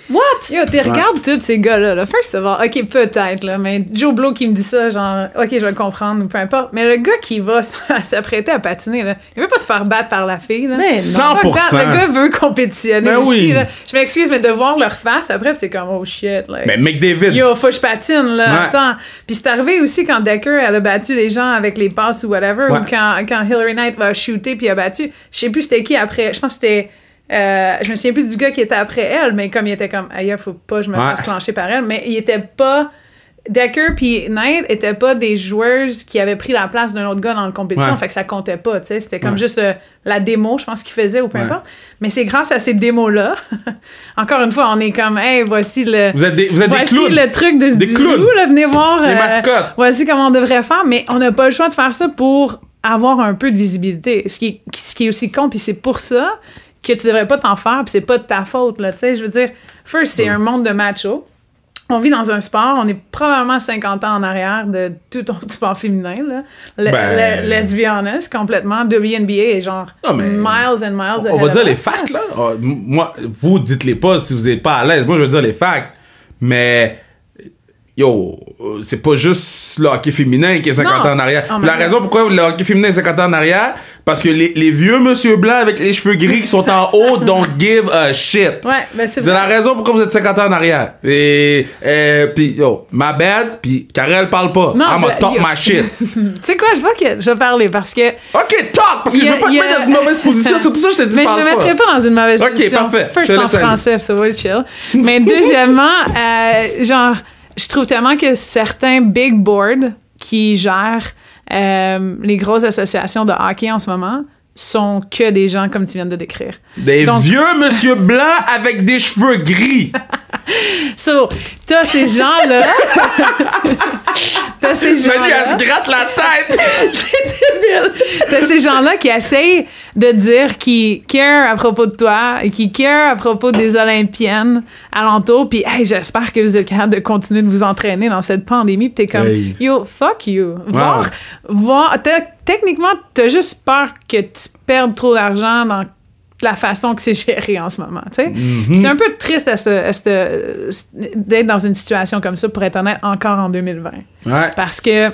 what? Yo, tu regardes tous ces gars-là. Là. First of all, ok, peut-être, là, mais Joe Blow qui me dit ça, genre, ok, je vais le comprendre, ou peu importe. Mais le gars qui va s'apprêter à patiner, là, il veut pas se faire battre par la fille. Là. Non. 100%. Fuck that, Le gars veut compétitionner Ben aussi. oui. là. Je m'excuse, mais de voir leur face après, c'est comme, oh shit. Like, Mais McDavid. Yo, faut que je patine, là. Ouais. Attends. Puis c'est arrivé aussi quand Decker, elle a battu les gens avec les passes ou whatever, Ouais. ou quand, quand Hillary Knight va shooter puis a battu. Je sais plus c'était qui après. Je pense que c'était. Euh, je me souviens plus du gars qui était après elle, mais comme il était comme, aïe, faut pas que je me Ouais. fasse clencher par elle, mais il était pas. Decker puis Knight étaient pas des joueuses qui avaient pris la place d'un autre gars dans la compétition, Ouais. fait que ça comptait pas, tu sais. C'était comme Ouais. juste euh, la démo, je pense qu'il faisait ou peu Ouais. importe. Mais c'est grâce à ces démos-là. Encore une fois, on est comme, hey, voici le. Vous êtes des, vous êtes des Voici clowns. le truc de Des clowns. là, venez voir. Des euh, mascottes. Voici comment on devrait faire, mais on n'a pas le choix de faire ça pour avoir un peu de visibilité. Ce qui est, ce qui est aussi con, puis c'est pour ça que tu devrais pas t'en faire, puis c'est pas de ta faute, là, tu sais. Je veux dire, first, c'est un monde de macho. On vit dans un sport, on est probablement 50 ans en arrière de tout autre sport féminin, là. Le, Ben- le- let's be honest, complètement. WNBA est genre Non, mais- miles and miles On va dire les facts, là. Ah, moi, vous, dites-les pas si vous êtes pas à l'aise. Moi, je veux dire les facts. Mais, yo, euh, c'est pas juste le hockey féminin qui est 50 Non. ans en arrière. Puis la raison pourquoi le hockey féminin est 50 ans en arrière, parce que les, les vieux monsieur blancs avec les cheveux gris qui sont en haut don't give a shit. Ouais, ben c'est C'est la raison pourquoi vous êtes 50 ans en arrière. Et, euh, puis yo, ma bad, puis Karel parle pas. Non, I'm je- a talk yo. my shit. Tu sais quoi, je vois que je vais parler parce que ok, talk, parce que y je a- veux pas te mettre a- dans une mauvaise position. C'est pour ça que je te dis Mais je parle me pas. mettrai pas dans une mauvaise Ok, position. parfait. Je First en français, ça va chill. Mais deuxièmement, euh, genre, je trouve tellement que certains big boards qui gèrent euh, les grosses associations de hockey en ce moment sont que des gens comme tu viens de décrire. Des Donc- vieux monsieur blancs avec des cheveux gris. So, t'as ces gens-là. t'as ces Mais lui, elle gens-là. se gratte la tête. T'as ces gens-là qui essayent de dire qu'ils care à propos de toi et qui care à propos des Olympiennes alentour. Puis, hey, j'espère que vous êtes capable de continuer de vous entraîner dans cette pandémie. Puis t'es comme, Hey. yo, fuck you. Voir, Wow. voir, techniquement, t'as juste peur que tu perdes trop d'argent dans la façon que c'est géré en ce moment. Mm-hmm. C'est un peu triste à d'être dans une situation comme ça, pour être honnête, encore en 2020. Ouais. Parce que,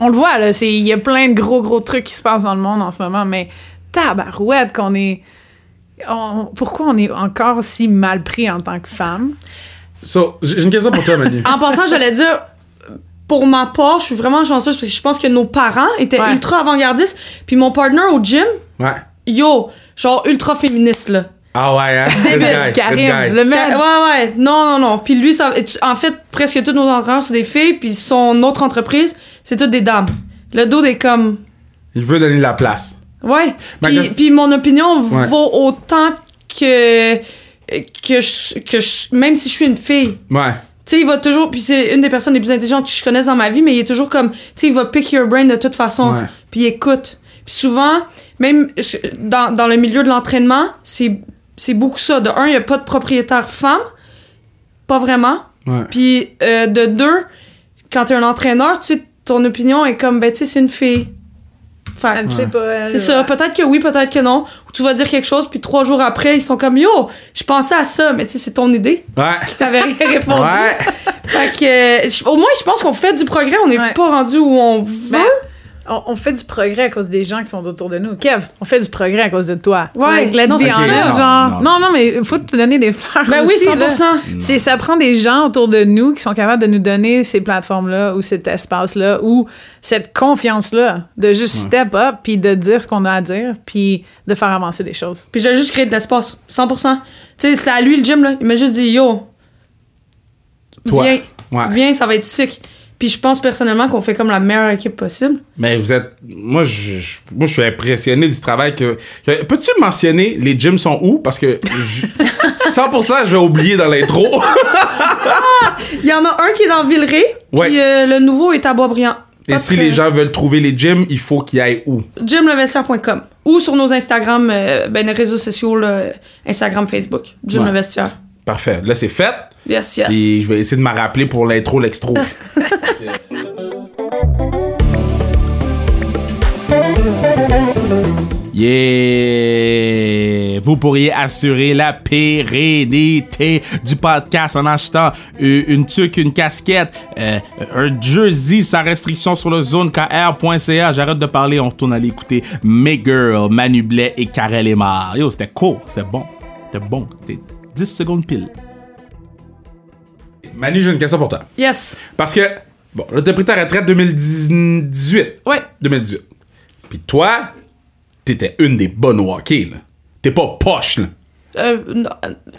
on le voit, il y a plein de gros, gros trucs qui se passent dans le monde en ce moment, mais tabarouette qu'on est... on- pourquoi on est encore si mal pris en tant que femme? So, j'ai une question pour toi, Manu. En passant, j'allais dire, pour ma part, je suis vraiment chanceuse parce que je pense que nos parents étaient Ouais. ultra avant-gardistes. Puis mon partner au gym, Ouais. yo, genre ultra féministe, là. Ah ouais, hein? Good Débile, Karim, guy. le mec... Ouais, ouais. Non, non, non. Puis lui, ça, en fait, presque tous nos entraîneurs, c'est des filles. Puis son autre entreprise, c'est toutes des dames. Le dos est comme. Il veut donner de la place. Ouais. Ma Puis, puis mon opinion Ouais. vaut autant que, que, je, que je- même si je suis une fille, Ouais. tu sais, il va toujours, puis c'est une des personnes les plus intelligentes que je connaisse dans ma vie, mais il est toujours comme, tu sais, il va pick your brain de toute façon, Ouais. puis il écoute. Puis souvent, même dans, dans le milieu de l'entraînement, c'est c'est beaucoup ça. De un, il n'y a pas de propriétaire femme, pas vraiment. Ouais. Puis euh, de deux, quand t'es un entraîneur, tu sais, ton opinion est comme, ben tu sais, c'est une fille. Fait, Elle sait pas. elle, c'est ça, ouais. peut-être que oui, peut-être que non. Ou tu vas dire quelque chose, puis trois jours après, ils sont comme Yo, je pensais à ça, mais tu sais, c'est ton idée. Ouais. T'avais rien répondu. Ouais. Fait que, euh, au moins, je pense qu'on fait du progrès. On n'est Ouais. pas rendu où on veut. Ben, on, on fait du progrès à cause des gens qui sont autour de nous. Kev, on fait du progrès à cause de toi. Ouais, Like, let's non, honest, ça. genre. Non, Non, non, mais il faut te donner des fleurs. ben oui, aussi, 100%. là. C'est, ça prend des gens autour de nous qui sont capables de nous donner ces plateformes-là ou cet espace-là ou cette confiance-là de juste step up puis de dire ce qu'on a à dire puis de faire avancer les choses. Puis j'ai juste créé de l'espace. 100%. Tu sais, c'est à lui le gym, là. Il m'a juste dit Yo, Toi. viens, Ouais. viens, ça va être sick. Puis je pense personnellement qu'on fait comme la meilleure équipe possible. Mais vous êtes. Moi, je, je- moi, je suis impressionné du travail que. que- Peux-tu mentionner les gyms sont où? Parce que je- 100% je vais oublier dans l'intro. Il y en a un qui est dans Villeray, Ouais. puis euh, le nouveau est à Boisbriand. Et Pas si très- les gens veulent trouver les gyms, il faut qu'ils aillent où? gymlevestiaire.com ou sur nos Instagram, euh, ben les réseaux sociaux, là, Instagram, Facebook. Gym Ouais. Le Vestiaire. Parfait. Là, c'est fait. Yes, yes. Et je vais essayer de me rappeler pour l'intro, l'extro. Yeah! Vous pourriez assurer la pérennité du podcast en achetant euh, une tuque, une casquette, euh, un jersey sans restriction sur le zonekr.ca. J'arrête de parler, on retourne aller écouter Mes Girls, Manu Blais et Karel Emar. Yo, c'était court, c'était bon. C'était bon. C'était 10 secondes pile. Manu, j'ai une question pour toi. Yes. Parce que, bon, là, t'as pris ta retraite 2018. Ouais. 2018. Puis toi, t'étais une des bonnes au hockey, là. T'es pas poche, là. Euh, non,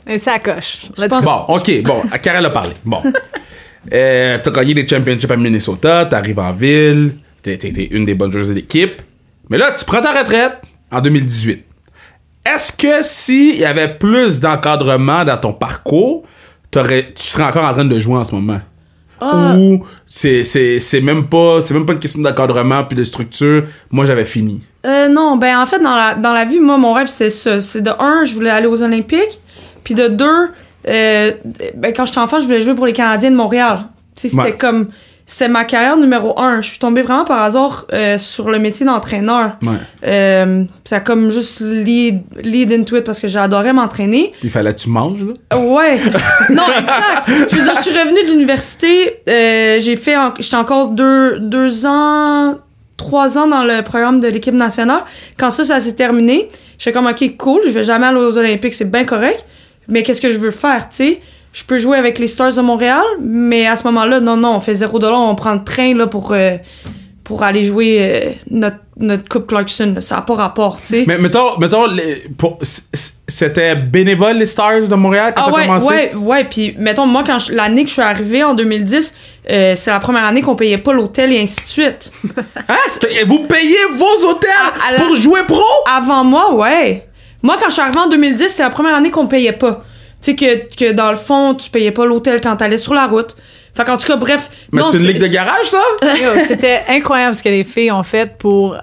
euh, ça coche. Let's pense-. Bon, ok, bon, Karel a parlé. Bon. Euh, t'as gagné des championships à Minnesota, t'arrives en ville, t'es une des bonnes joueuses de l'équipe. Mais là, tu prends ta retraite en 2018. Est-ce que s'il y avait plus d'encadrement dans ton parcours, t'aurais, tu serais encore en train de jouer en ce moment? Ah. Ou c'est, c'est, c'est même pas c'est même pas une question d'encadrement puis de structure. Moi, j'avais fini. euh, non, ben en fait, dans la, dans la vie, moi, mon rêve, c'est ça. C'est de un, je voulais aller aux Olympiques. Puis de deux, euh, ben, quand j'étais enfant, je voulais jouer pour les Canadiens de Montréal. Tu sais, c'était Ouais. comme. C'est ma carrière numéro un. Je suis tombée vraiment par hasard euh, sur le métier d'entraîneur. Ouais. Euh, ça a comme juste lead, lead into it parce que j'adorais m'entraîner. Il fallait que tu manges, là. Ouais. non, exact. Je veux dire, je suis revenue de l'université. euh, j'ai fait, en- j'étais encore deux, deux ans, trois ans dans le programme de l'équipe nationale. Quand ça, ça s'est terminé, j'étais comme, ok, cool, je vais jamais aller aux Olympiques, c'est bien correct. Mais qu'est-ce que je veux faire, tu sais? Je peux jouer avec les Stars de Montréal, mais à ce moment-là, non, non, on fait zéro dollar, on prend le train, là, pour, euh, pour aller jouer euh, notre, notre Coupe Clarkson. là. Ça n'a pas rapport, tu sais. Mais mettons, mettons c'était bénévole les Stars de Montréal quand Ah t'as ouais, commencé? ouais, ouais. Puis, mettons, moi, quand l'année que je suis arrivée en 2010, euh, c'est la première année qu'on payait pas l'hôtel et ainsi de suite. Hein? Vous payez vos hôtels À- à la- pour jouer pro? Avant moi, ouais. Moi, quand je suis arrivée en 2010, c'est la première année qu'on payait pas. Tu sais, que, que dans le fond, tu payais pas l'hôtel quand t'allais sur la route. Fait qu'en tout cas, bref. Mais c'est une ligue de garage, ça? C'était incroyable ce que les filles ont fait pour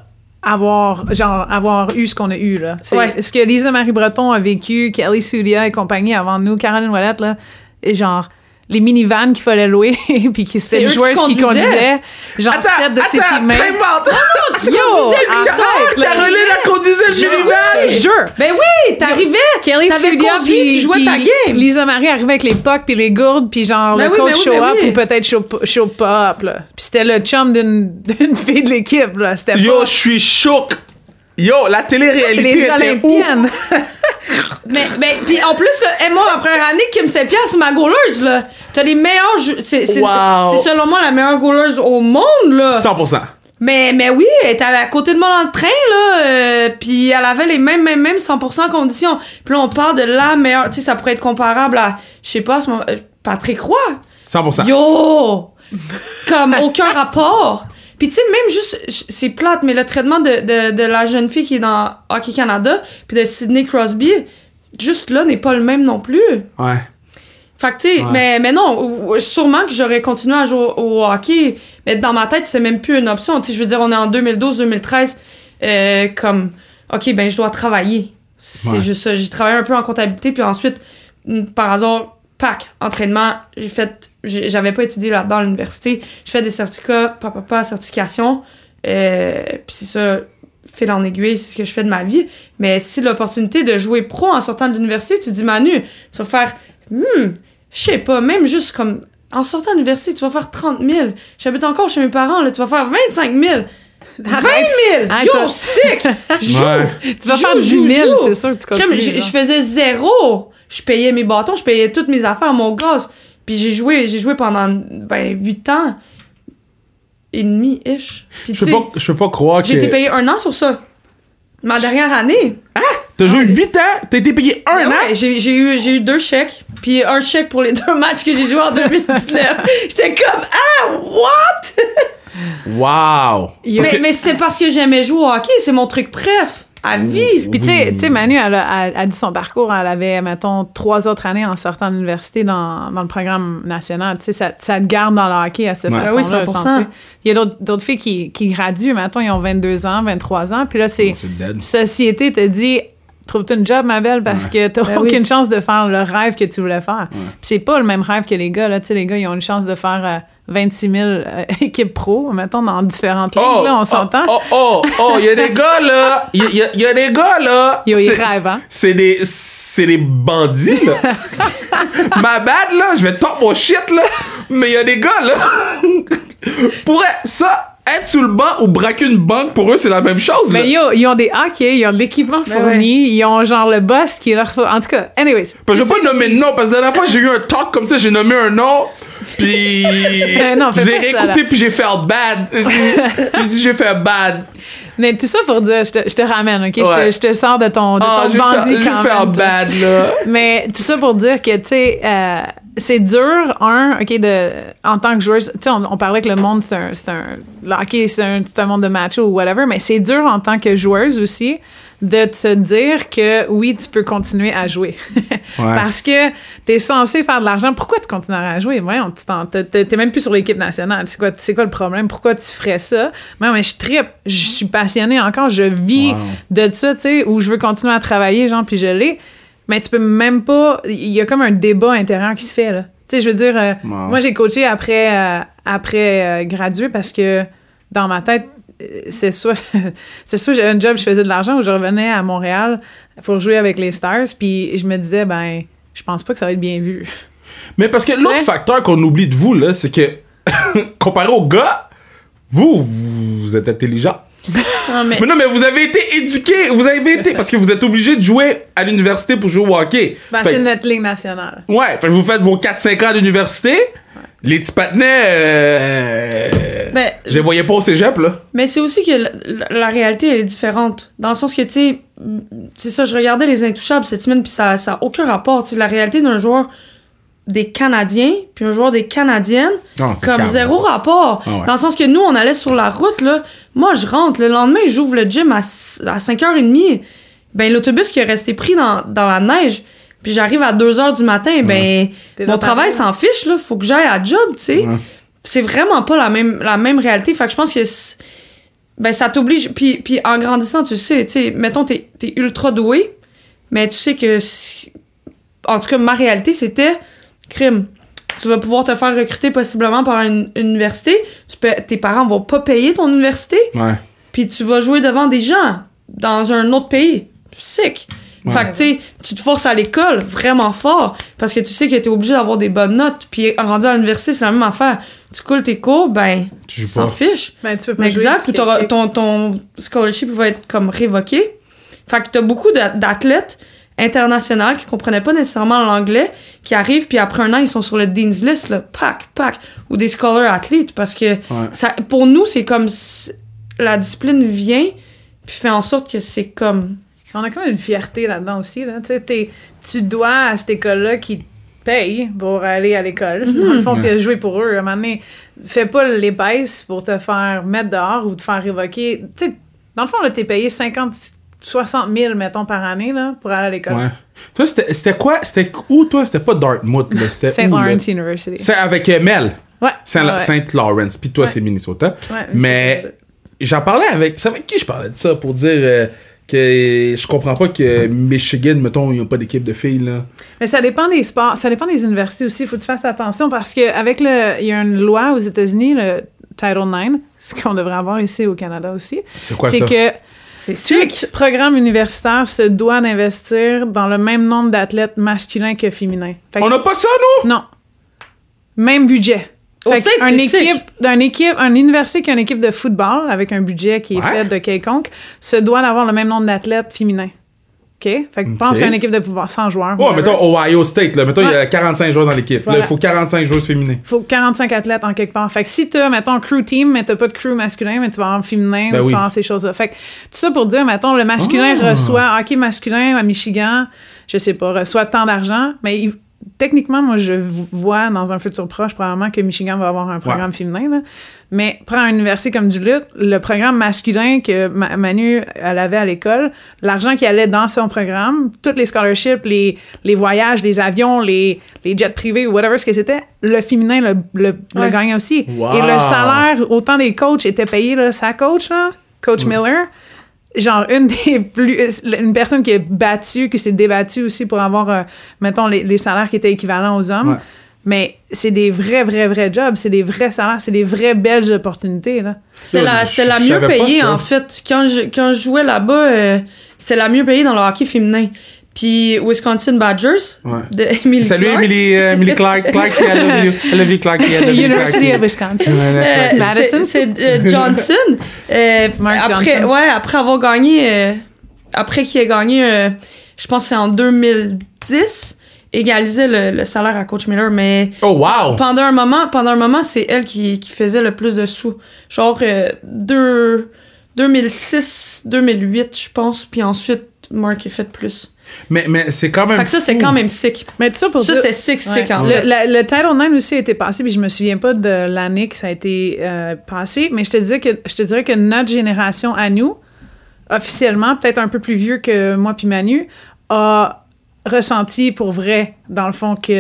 avoir genre avoir eu ce qu'on a eu là. C'est Ouais. ce que Lisa Marie Breton a vécu, Kelly Soudia et compagnie avant nous, Caroline Ouellette là, et genre les minivans qu'il fallait louer puis qui C'est c'était une joueuse qui conduisaient. conduisait genre Attends, sept de ses attends, teammates. t'inventes. Yo, arrête, là. Caroline le Je minivan! jure. Ben oui, t'arrivais. Kelly T'avais conduit, puis tu jouais ta game. Lisa Marie arrivait avec les pucks puis les gourdes puis genre Ben le oui, coach ben show ben up oui. ou peut-être show, show pas up là. Puis c'était le chum d'une d'une fille de l'équipe là. C'était Yo, je suis choqué. Yo, la télé-réalité était où? Olympiennes. Mais, mais puis en plus, euh, moi, ma première année, Kim Saint-Pierre, c'est ma goaleuse, là. T'as les meilleurs. C'est c'est- Wow. c'est selon moi la meilleure goaleuse au monde, là. 100%. Mais, mais oui, elle était à côté de moi dans le train, là. euh, puis elle avait les mêmes, mêmes, mêmes 100% conditions. Puis là, on parle de la meilleure. Tu sais, ça pourrait être comparable à, je sais pas, à ce moment- euh, Patrick Roy. 100%. Yo! Comme aucun rapport. Puis tu sais, même juste, c'est plate, mais le traitement de, de, de la jeune fille qui est dans Hockey Canada, puis de Sidney Crosby, juste là n'est pas le même non plus. Ouais. Fait que, tu sais, Ouais. mais, mais non, sûrement que j'aurais continué à jouer au, hockey, mais dans ma tête, c'est même plus une option. Tu sais, je veux dire, on est en 2012-2013, euh, comme, OK, ben, je dois travailler. C'est Ouais. juste ça. J'ai travaillé un peu en comptabilité, puis ensuite, par hasard, pack, entraînement, j'ai fait, j'avais pas étudié là-dedans à l'université. Je fais des certificats, papa, papa, certification, euh, puis c'est ça, fil en aiguille, c'est ce que je fais de ma vie. Mais si l'opportunité de jouer pro en sortant de l'université, tu dis, Manu, tu vas faire, hmm, je sais pas, même juste comme en sortant de l'université, tu vas faire 30 000. J'habite encore chez mes parents, là, tu vas faire 25 000. 20 000! Ah, Yo, sick! Joue! Ouais. Tu vas faire 10 joue, 000, joue. c'est sûr que tu continues. je faisais zéro. Je payais mes bâtons, je payais toutes mes affaires, mon gaz. Puis j'ai joué, j'ai joué pendant ben 8 ans et demi ish. Puis Je peux pas, je peux pas croire que. j'ai été payé un an sur ça. Ma dernière année. T'as joué 8 ans, t'as été payé un Ben an? ouais, j'ai j'ai eu j'ai eu deux chèques, puis un chèque pour les deux matchs que j'ai joués en 2019. J'étais comme ah what? Wow. Mais, que- mais c'était parce que j'aimais jouer au hockey, c'est mon truc préf à vie. Puis tu sais, tu sais, Manu, elle a, elle a dit son parcours, elle avait, mettons, trois autres années en sortant de l'université dans, dans le programme national. Tu sais, ça, ça te garde dans le hockey à cette Ouais. façon-là. Ah oui, 100%. je sens, tu sais. Il y a d'autres d'autres filles qui, qui graduent, mettons, ils ont 22 ans, 23 ans, puis là, c'est... Oh, c'est dead. Société te dit... Trouve-toi une job, ma belle, parce que t'as Ben oui. aucune chance de faire le rêve que tu voulais faire. Puis c'est pas le même rêve que les gars, là. Tu sais, les gars, ils ont une chance de faire euh, 26 000 euh, équipes pro, mettons, dans différentes ligues, là, on s'entend. Oh, oh, oh, il y a des gars là. Il y, a- il y a des gars là. Yo, ils rêvent, hein? C'est des, c'est des bandits là. Ma bad là, je vais top mon shit là. Mais il y a des gars là. Pourrait ça être sous le banc ou braquer une banque pour eux c'est la même chose là. Mais yo, ils ont des hockey, ils ont de l'équipement Ben fourni, ils ont genre le boss qui leur faut. En tout cas, anyways. Parce que je vais pas nommer de nom parce que la dernière fois j'ai eu un talk comme ça, j'ai nommé un nom. Puis non, fais je l'ai réécouté puis j'ai fait bad. J'ai dit j'ai fait bad. Mais tout ça pour dire, je te, je te ramène, ok? Je, te, je te sors de ton, de Ah, ton j'ai bandit fait, quand même. bad là. Mais tout ça pour dire que, tu sais, euh, c'est dur, un, OK, de, en tant que joueuse, tu sais, on, on parlait que le monde, c'est un, c'est un, le hockey, c'est un, c'est un monde de macho ou whatever, mais c'est dur en tant que joueuse aussi de te dire que oui, tu peux continuer à jouer. Parce que t'es censé faire de l'argent. Pourquoi tu continuerais à jouer? Voyons, tu t'es même plus sur l'équipe nationale. C'est quoi, c'est quoi le problème? Pourquoi tu ferais ça? Mais, mais je trippe. Je suis passionnée encore. Je vis Wow. de ça, tu sais, où je veux continuer à travailler, genre, puis je l'ai. Mais tu peux même pas. Il y a comme un débat intérieur qui se fait, là. Tu sais, je veux dire, euh, Wow. moi, j'ai coaché après, euh, après euh, graduer parce que dans ma tête, c'est soit, c'est soit j'avais un job, je faisais de l'argent, ou je revenais à Montréal pour jouer avec les Stars, puis je me disais, ben, je pense pas que ça va être bien vu. Mais parce que l'autre facteur qu'on oublie de vous, là, c'est que, comparé aux gars, vous, vous êtes intelligent. Non, mais, Mais non, mais vous avez été éduqué, vous avez été, parce que vous êtes obligé de jouer à l'université pour jouer au hockey. Ben, c'est notre ligne nationale. Ouais, fait que vous faites vos 4-5 ans d'université, les petits patinets, euh, ben, je les voyais pas au cégep, là. Mais c'est aussi que la, la- la réalité, elle est différente. Dans le sens que, tu sais, c'est ça, je regardais Les Intouchables cette semaine, puis ça n'a aucun rapport. La réalité d'un joueur des Canadiens, puis un joueur des Canadiennes, Non, c'est comme calme. zéro rapport. Ah ouais. Dans le sens que nous, on allait sur la route, là. Moi, je rentre. Le lendemain, j'ouvre le gym à, à 5h30. Ben, l'autobus qui est resté pris dans, dans la neige, puis j'arrive à 2h du matin, ben, mon travail s'en fiche, là. Faut que j'aille à job, tu sais. Ouais. C'est vraiment pas la même, la même réalité. Fait que je pense que ben, ça t'oblige. Puis, puis en grandissant, tu sais, tu sais, mettons, t'es es ultra doué, mais tu sais que. En tout cas, ma réalité, c'était crime. Tu vas pouvoir te faire recruter possiblement par une, une université. Tu peux, tes parents vont pas payer ton université, Ouais. puis tu vas jouer devant des gens dans un autre pays. Sick. Ouais. Fait que, tu sais, tu te forces à l'école vraiment fort parce que tu sais que t'es obligé d'avoir des bonnes notes. Puis, en rendu à l'université, c'est la même affaire. Tu coules tes cours, ben, Tu s'en pas. fiche. Ben, tu peux pas exact, sais- ton, ton scholarship va être comme révoqué. Fait que t'as beaucoup d'a- d'athlètes internationaux qui comprenaient pas nécessairement l'anglais, qui arrivent, puis après un an, ils sont sur le Dean's List, là, pack, pack, ou des scholar athletes, parce que Ouais. ça, pour nous, c'est comme si la discipline vient, puis fait en sorte que c'est comme... On a comme une fierté là-dedans aussi. Là. Tu sais, tu dois à cette école-là qui te paye pour aller à l'école. Dans le fond, de jouer pour eux. À un moment donné, fais pas l'épaisse pour te faire mettre dehors ou te faire révoquer. Tu sais, dans le fond, là, t'es payé 50 60 000, mettons, par année, là, pour aller à l'école. Ouais. Toi, c'était quoi? C'était où, toi? C'était pas Dartmouth, là. C'était St. Lawrence University. C'est avec euh, Mel. Ouais. Saint, ouais. Saint Lawrence. Puis toi, Ouais. c'est Minnesota. Ouais, mais j'en parlais avec. C'est avec qui je parlais de ça pour dire euh, que je comprends pas que Michigan, mettons, ils ont pas d'équipe de filles, là. Mais ça dépend des sports, ça dépend des universités aussi. Il faut que tu fasses attention parce que avec le, il y a une loi aux États-Unis, le Title IX, ce qu'on devrait avoir ici au Canada aussi. C'est quoi c'est ça? que Sick. programme universitaire se doit d'investir dans le même nombre d'athlètes masculins que féminins. Fait que On n'a pas ça, nous? Non. Même budget. Au Fait une c'est équipe, une équipe, une université qui a une équipe de football avec un budget qui est Ouais. fait de quelconque se doit d'avoir le même nombre d'athlètes féminins. OK? Fait que Ok. pense à une équipe de football 100 joueurs. Ouais, mettons Ohio State, là. Mettons, il y a Ouais. 45 joueurs dans l'équipe. Là, il faut 45 joueuses féminines. faut 45 athlètes en quelque part. Fait que si t'as, mettons, crew team, mais t'as pas de crew masculin, mais tu vas avoir féminin, Ben ou tu vas avoir ces choses-là. Fait que tout ça pour dire, mettons, le masculin Ah. reçoit, hockey masculin à Michigan, je sais pas, reçoit tant d'argent, mais il- techniquement, moi, je vois dans un futur proche, probablement, que Michigan va avoir un programme féminin, là. Mais prends une université comme Duluth, le programme masculin que Ma- Manu, elle avait à l'école, l'argent qui allait dans son programme, toutes les scholarships, les, les voyages, les avions, les, les jets privés, whatever ce que c'était, le féminin le, le, le Ouais. gagnait aussi. Wow. Et le salaire, autant des coachs étaient payés, là, sa coach, là, Coach Miller, genre une des plus une personne qui est battue qui s'est débattue aussi pour avoir euh, mettons les, les salaires qui étaient équivalents aux hommes Ouais. Mais c'est des vrais vrais vrais jobs c'est des vrais salaires c'est des vraies belles opportunités C'est la, c'était la je mieux payée, en fait. Quand je, quand je jouais là-bas, euh, c'était la mieux payée dans le hockey féminin. Puis Wisconsin Badgers, Ouais. de Emily Salut, Clark. Emily, euh, Emily Clark. Clark, I love you. I love you, Clark. I love you, University Clark. of Wisconsin Euh. Madison? c'est c'est, euh, Johnson. Euh, Mark après, Johnson. Ouais, après avoir gagné, euh, après qu'il ait gagné, euh, je pense que c'est en 2010, égalisait le, le salaire à Coach Miller. Mais Oh, wow! pendant un moment, pendant un moment, c'est elle qui, qui faisait le plus de sous. Genre euh, deux- 2006, 2008, je pense. Puis ensuite, Mark a fait plus. Mais, mais c'est quand même. Fait que ça, c'était quand même sick. mais ça pour Ça, dire- c'était sick, sick Ouais. en le, fait. la- le Title IX aussi a été passé, puis je me souviens pas de l'année que ça a été euh, passé, mais je te dirais que je te dirais que notre génération à nous, officiellement, peut-être un peu plus vieux que moi puis Manu, a ressenti pour vrai, dans le fond, que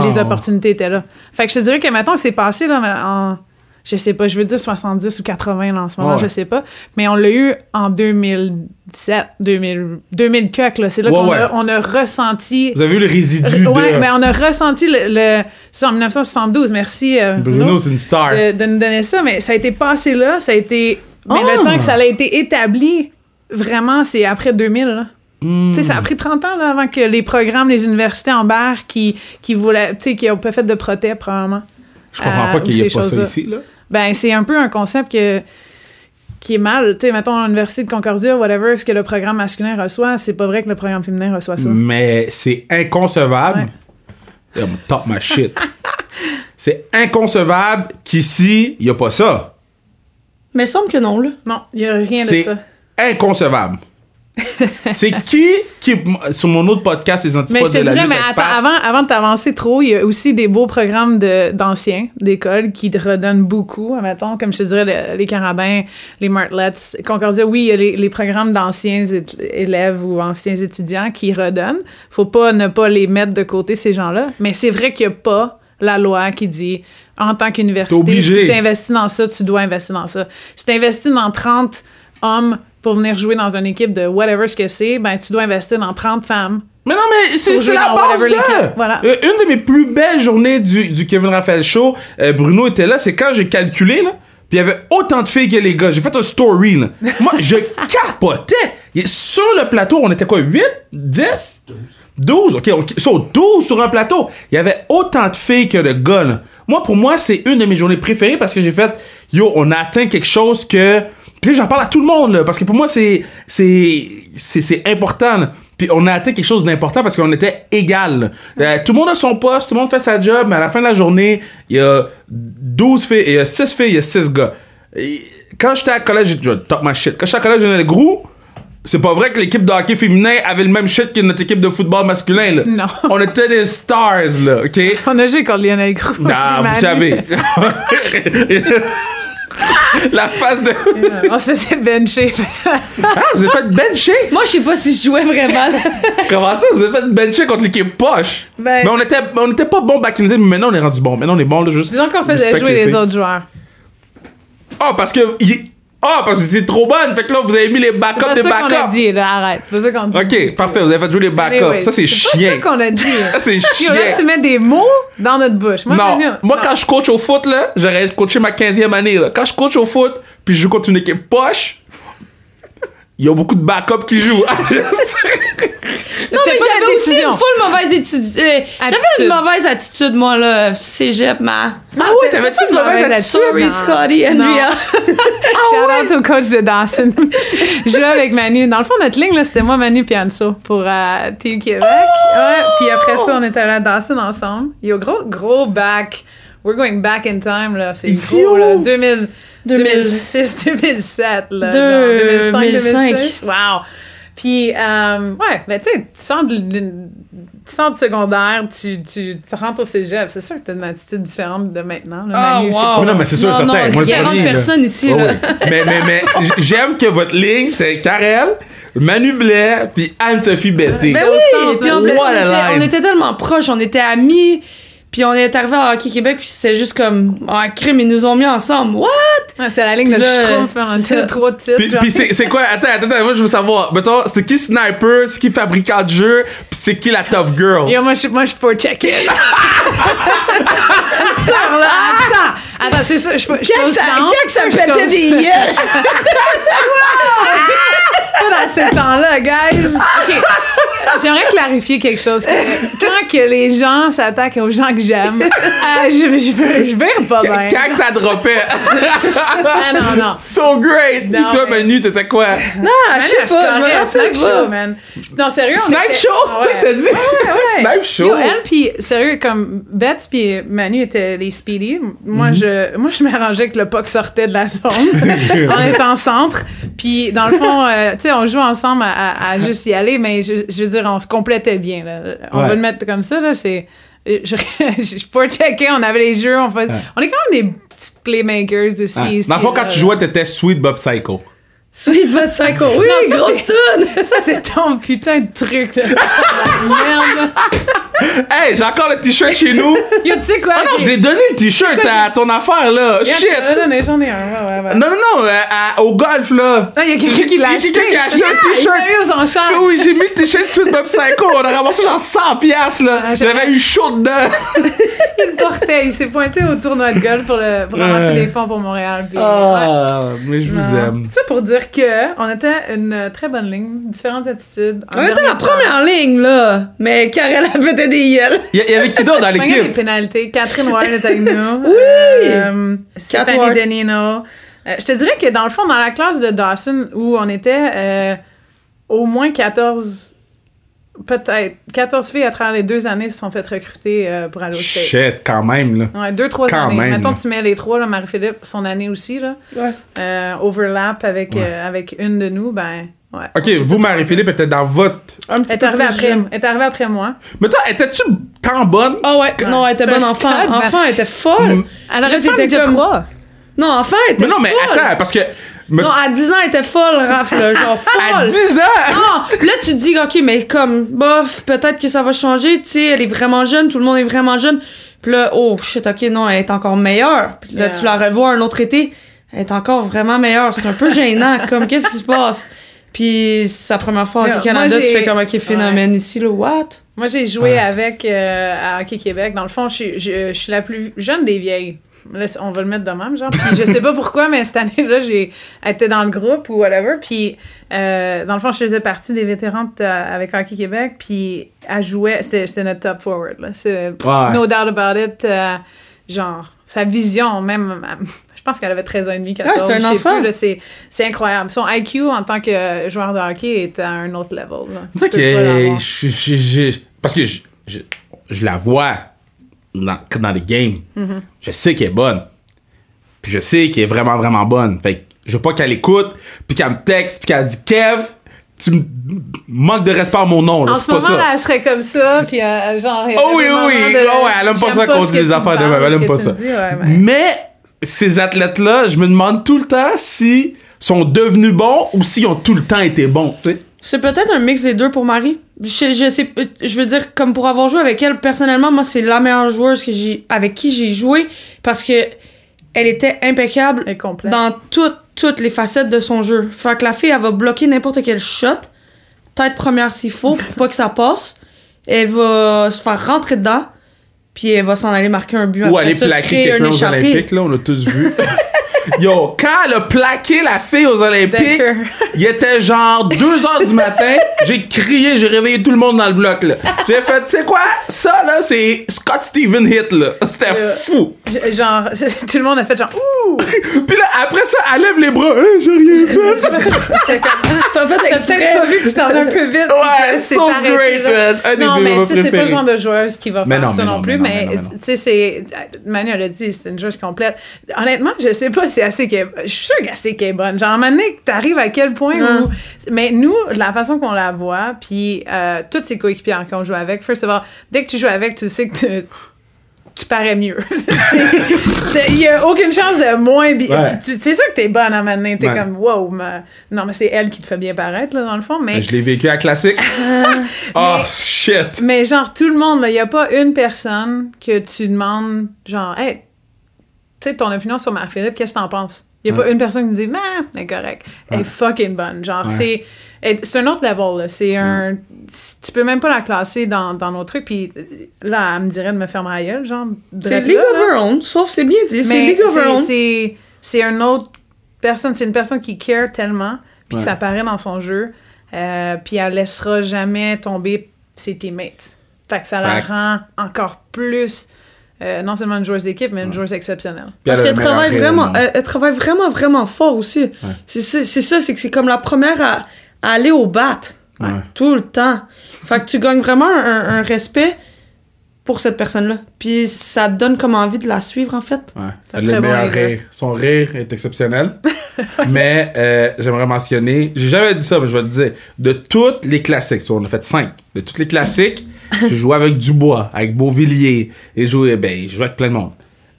Wow. les opportunités étaient là. Fait que je te dirais que maintenant, c'est passé là, en, je sais pas, je veux dire 70 ou 80 là, en ce moment, Ouais. je sais pas, mais on l'a eu en 2017, 2000, 2000 cuck, là. C'est là Ouais, qu'on ouais. a, on a ressenti Vous avez eu le résidu Ouais, de. mais on a ressenti le. le c'est en 1972, merci euh, Bruno, c'est une star. de, de nous donner ça, mais ça a été passé là, ça a été. Mais Ah! le temps que ça a été établi, vraiment, c'est après 2000. Là. Hmm. Tu sais, ça a pris 30 ans là, avant que les programmes, les universités embarquent qui, qui voulaient. Tu sais, qui ont pas fait de protège, probablement. Je comprends euh, pas qu'il y ait pas ça ici, là. Ben, c'est un peu un concept que qui est mal. Tu sais, mettons, à l'Université de Concordia, whatever, ce que le programme masculin reçoit, c'est pas vrai que le programme féminin reçoit ça. Mais c'est inconcevable. Ouais. Top my shit. c'est inconcevable qu'ici, il n'y a pas ça. Mais il semble que non, là. Non, il y a rien de C'est ça. inconcevable. c'est qui qui, sur mon autre podcast, les Mais antipodes je te de la dirais, lutte mais attends, avant, avant de t'avancer trop, il y a aussi des beaux programmes de- d'anciens, d'écoles, qui te redonnent beaucoup, mettons, comme je te dirais, le- les carabins, les martlets. Concordia, oui, il y a les, les programmes d'anciens élèves ou anciens étudiants qui redonnent. Faut pas ne pas les mettre de côté, ces gens-là. Mais c'est vrai qu'il n'y a pas la loi qui dit, en tant qu'université, si tu investis dans ça, tu dois investir dans ça. Si tu investis dans 30 hommes pour venir jouer dans une équipe de whatever ce que c'est, ben tu dois investir dans 30 femmes Mais non, mais c'est la base l'équipe. Voilà. Euh, une de mes plus belles journées du, du Kevin Raphaël Show, euh, Bruno était là, c'est quand j'ai calculé, là, puis il y avait autant de filles que les gars. J'ai fait un story, là. Moi, je capotais. Et sur le plateau, on était quoi, 8? 10? 12? OK, on, sur 12 sur un plateau. Il y avait autant de filles que de gars, là. Moi, pour moi, c'est une de mes journées préférées parce que j'ai fait, yo, on a atteint quelque chose que... Puis j'en parle à tout le monde, là, parce que pour moi, c'est, c'est, c'est, c'est important, là. Puis on a atteint quelque chose d'important parce qu'on était égal. Euh, tout le monde a son poste, tout le monde fait sa job, mais à la fin de la journée, il y a 12 filles, il y a 6 filles, il y a 6 gars. Et quand j'étais à collège, je top ma shit. Quand j'étais à collège, j'en le gros. C'est pas vrai que l'équipe de hockey féminin avait le même shit que notre équipe de football masculin, là. Non. On était des stars, là, OK? On a joué contre Lionel Gros. Ah, Manu. vous savez. La face de. On se faisait bencher. Ah, vous êtes fait bencher? Moi, je sais pas si je jouais vraiment. Comment ça? Vous êtes fait bencher contre l'équipe poche? Ben- mais on était, on était pas bon back in the day, mais maintenant on est rendu bon. Maintenant on est bon, là, juste. Disons qu'on faisait jouer les autres joueurs. Oh, parce que. il- Oh, parce que c'est trop bonne. Fait que là, vous avez mis les C'est backups pas des ça qu'on a backups. dit, là, arrête. C'est pas ça qu'on dit. Ok, parfait, vous avez fait jouer les backups. ça, c'est pas chien. ça qu'on a dit. Ça, c'est Yo, chien. là, tu mets des mots dans notre bouche. Moi, non, moi quand je coach au foot, là, j'aurais coaché ma 15e année. Là. Quand je coach au foot, puis je joue contre une équipe poche, il y a beaucoup de backups qui jouent. Non, mais j'avais aussi décision. une full mauvaise étude. euh, J'avais Attitude. une mauvaise attitude, moi, là. Cégep, ma. ah ouais, t'avais-tu une mauvaise attitude? Sorry. Scotty. Andrea. Shout out au coach de Dawson. je jouais avec Manu. Dans le fond, notre ligne, là, c'était moi, Manu et Anso pour euh, Team Québec. Ouais. Puis après ça, on était allé à Dawson ensemble. Yo, gros, gros back. We're going back in time, là. C'est gros, là. 2000, 2000. 2006, 2007, là. Deux- genre 2005, 2005. 2006. Wow. Puis, euh, ouais, ben, tu sais, tu sors de, de- tu secondaire, tu, tu, tu rentres au cégep. C'est sûr que t'as une attitude différente de maintenant. Là, Ah, Manu, c'est wow. pas- Mais non, mais c'est sûr, non, certain. Non, Moi, différentes premier, là. personnes ici, Ouais, là. ouais. mais mais, mais j'aime que votre ligne, c'est Karel, Manu Blais, puis Anne-Sophie Betté. Ben au oui, puis on on était tellement proches, on était amis, puis on est arrivé à Hockey Québec, puis c'est juste comme, ah, crime, ils nous ont mis ensemble. What? Ouais, c'est la ligne de a trop de titres. Puis, c'est, c'est quoi? Attends, attends, attends, moi je veux savoir. Mettons, c'est qui Sniper, c'est qui fabricant de jeu, puis c'est qui la tough girl? Yo, moi, je suis, moi, je suis pour check-in. Sors là, attends. Attends, c'est ça, je je Quand ça, quand ça au- pétait des yeux? Pas dans ce temps-là, guys. OK. J'aimerais clarifier quelque chose. Quand que les gens s'attaquent aux gens que j'aime, euh, je, je, je, je vire pas bien. Quand ça dropait? Ah non, non. so great! Puis Non, toi, mais- Manu, t'étais quoi? Non, je sais pas, je me c'est Snipe. Show, man. Non, sérieux, on Snipe était- Show, c'est ça que t'as dit? Ouais. Snipe Show? Yo, elle puis sérieux comme Beth puis Manu étaient les speedy. Moi Mhm. je moi je m'arrangeais que le puck sortait de la zone. en centre. Puis dans le fond, euh, tu sais, on joue ensemble à, à- à juste y aller, mais je, je veux dire, on se complétait bien. Là. On Ouais. va le mettre comme ça là. C'est je, je pour checker, on avait les jeux, on fait, on est quand même des petites playmakers aussi. Ah. ici, Dans le fond, quand tu jouais, t'étais Sweet Bob Psycho. Sweet But Psycho. Oui, Non, ça, grosse c'est- tune. Ça c'est ton putain de truc. Là. Merde. Hey, j'ai encore le t-shirt chez nous. Yo, tu sais quoi? Ah non, je l'ai donné le t-shirt à ton affaire, là. Regarde, Shit! ai donné, J'en ai un, ouais, ouais, ouais. Non, non, non, euh, à- au golf, là. Ah, il y a quelqu'un qui l'a Il y a acheté. quelqu'un qui a acheté un Yeah, t-shirt. Il aux enchères. Ah Oui, j'ai mis le t-shirt Sweet Bob Psycho. On a ramassé genre 100 piastres, là. Ah, j'avais- eu chaud dedans. Il le portait. Il s'est pointé au tournoi de golf pour, le, pour ramasser Ouais. des fonds pour Montréal. Puis, ouais. Ah, mais je vous Non. aime. Ça pour dire que on était une très bonne ligne, différentes attitudes. On était la première ligne, là. Mais Karel a pété des yeux. Il y, y avait qui d'autre dans Il des l'équipe? pénalités. Catherine Warren est avec nous. Oui! Euh, Stéphanie Ward. Denino. Euh, je te dirais que dans le fond, dans la classe de Dawson, où on était euh, au moins 14, peut-être 14 filles à travers les deux années se sont faites recruter euh, pour aller au state. Shit, quand même, là. Ouais, deux, trois Quand années. même, Mettons, là. tu mets les trois, là, Marie-Philippe, son année aussi, là. Ouais. Euh, overlap avec, Ouais. euh, avec une de nous, ben, ouais. Ok, vous, Marie-Philippe, était dans votre. Un petit Elle peu arrivée plus après, jeune. elle est arrivée après moi. Mais toi, étais-tu tant bonne? Ah ouais, non, elle était bonne enfant. stade, mais- Enfant, elle était folle. Mm. Elle aurait être comme- trois. Non, enfant, elle était Mais non, mais folle. attends, parce que. Me- Non, à 10 ans, elle était folle, Raph, là, genre à folle. 10 ans! Non, là, tu te dis, OK, mais comme, bof, peut-être que ça va changer, tu sais, elle est vraiment jeune, tout le monde est vraiment jeune. Puis là, oh, shit, OK, non, elle est encore meilleure. Puis là, Yeah. tu la revois un autre été, elle est encore vraiment meilleure. C'est un peu gênant, comme, qu'est-ce qui se passe? Puis, sa première fois au Hockey Canada, tu fais comme, OK, phénomène ici, là, what? Moi, j'ai joué Ouais. avec euh, à Hockey Québec. Dans le fond, je, suis- je, je suis la plus jeune des vieilles. On va le mettre de même, genre. Puis je sais pas pourquoi, mais cette année-là, j'ai été dans le groupe ou whatever. Puis euh, dans le fond, je faisais partie des vétérans avec Hockey Québec. Puis elle jouait, c'était notre top forward. Là. C'est Ouais. no doubt about it. euh, genre, sa vision, même. Je pense qu'elle avait 13 ans et demi, 14 Ouais, c'est un enfant. C'est c'est incroyable. Son IQ en tant que joueur de hockey est à un autre level. là. C'est que. je- je- je- Parce que je, je, je la vois dans, dans les games. Mm-hmm. Je sais qu'elle est bonne. Puis je sais qu'elle est vraiment, vraiment bonne. Fait que je veux pas qu'elle écoute, puis qu'elle me texte, puis qu'elle dit Kev, tu me manques de respect à mon nom. Là. En C'est ce pas moment, ça. là, elle serait comme ça, puis euh, genre. Oh oui, oui, de- Oh ouais, elle aime pas ça qu'on que des affaires de même. Elle aime pas ça. me dis, ouais, ouais. Mais ces athlètes-là, je me demande tout le temps si sont devenus bons ou s'ils ont tout le temps été bons, tu sais. C'est peut-être un mix des deux pour Marie. Je, je sais, je veux dire, comme pour avoir joué avec elle, personnellement, moi, c'est la meilleure joueuse que j'ai, avec qui j'ai joué parce que elle était impeccable Et complète. dans toutes, toutes les facettes de son jeu. Fait que la fille, elle va bloquer n'importe quel shot, tête première s'il faut, pour pas que ça passe. Elle va se faire rentrer dedans, puis elle va s'en aller marquer un but. Ou Après aller ça, plaquer quelqu'un un aux. Olympiques, là, on a tous vu. Yo, quand elle a plaqué la fille aux Olympiques, il était genre 2 heures du matin, j'ai crié, j'ai réveillé tout le monde dans le bloc, là. J'ai fait, tu sais quoi, ça, là, c'est Scott Steven hit, là. C'était Euh, fou. Genre, tout le monde a fait genre, ouh! Puis là, après ça, elle lève les bras, Hein, j'ai rien fait. T'as fait exprès. pas vu que tu t'en un peu vite. Ouais, so arrêté, great, là. man. Un Non, mais tu sais, c'est pas le genre de joueuse qui va Mais faire non, ça non, non, plus, mais tu sais, c'est. Manu, elle a dit, c'est une joueuse complète. Honnêtement, je sais pas si assez qu'elle. Je suis sûre qu'elle qu'elle est bonne. Genre, à un moment donné, t'arrives à quel point où. Mais nous, la façon qu'on la voit, puis euh, toutes ses coéquipières qu'on joue avec, first of all, dès que tu joues avec, tu sais que tu- tu parais mieux. Il y a aucune chance de moins bien. Ouais. C'est sûr que t'es bonne à donné. T'es Ouais. comme, wow, mais- non, mais c'est elle qui te fait bien paraître, là, dans le fond. Mais, Je l'ai vécu à classique. oh, shit. mais genre, tout le monde, il n'y a pas une personne que tu demandes, genre, hey, tu sais, ton opinion sur Marie-Philippe, qu'est-ce que t'en penses? Il n'y a Ouais. pas une personne qui me dit, nah, elle est correct. Elle est fucking bonne. Genre, Ouais. c'est. un autre level. C'est un. Tu peux même pas la classer dans, dans nos trucs, puis là, elle me dirait de me faire ma gueule, genre. C'est League of. Her Own, sauf c'est bien dit, c'est Mais League of Her c'est- Own. c'est c'est une autre personne, c'est une personne qui care tellement, puis ça paraît dans son jeu, euh, puis elle laissera jamais tomber ses teammates. Fait que ça la rend encore plus, euh, non seulement une joueuse d'équipe, mais une joueuse exceptionnelle. Parce qu'elle travaille vraiment, elle, elle travaille vraiment, vraiment fort aussi. C'est ça, c'est ça, c'est que c'est comme la première à, à aller au bat. Ouais. Tout le temps. Fait que tu gagnes vraiment un, un respect pour cette personne-là. Puis ça te donne comme envie de la suivre, en fait. Ouais. Elle a le meilleur rire. Son rire est exceptionnel. mais euh, j'aimerais mentionner, j'ai jamais dit ça, mais je vais le dire. De toutes les classiques, on a fait cinq. De toutes les classiques, je joué avec Dubois, avec Beauvilliers, et joué, ben, je joué avec plein de monde.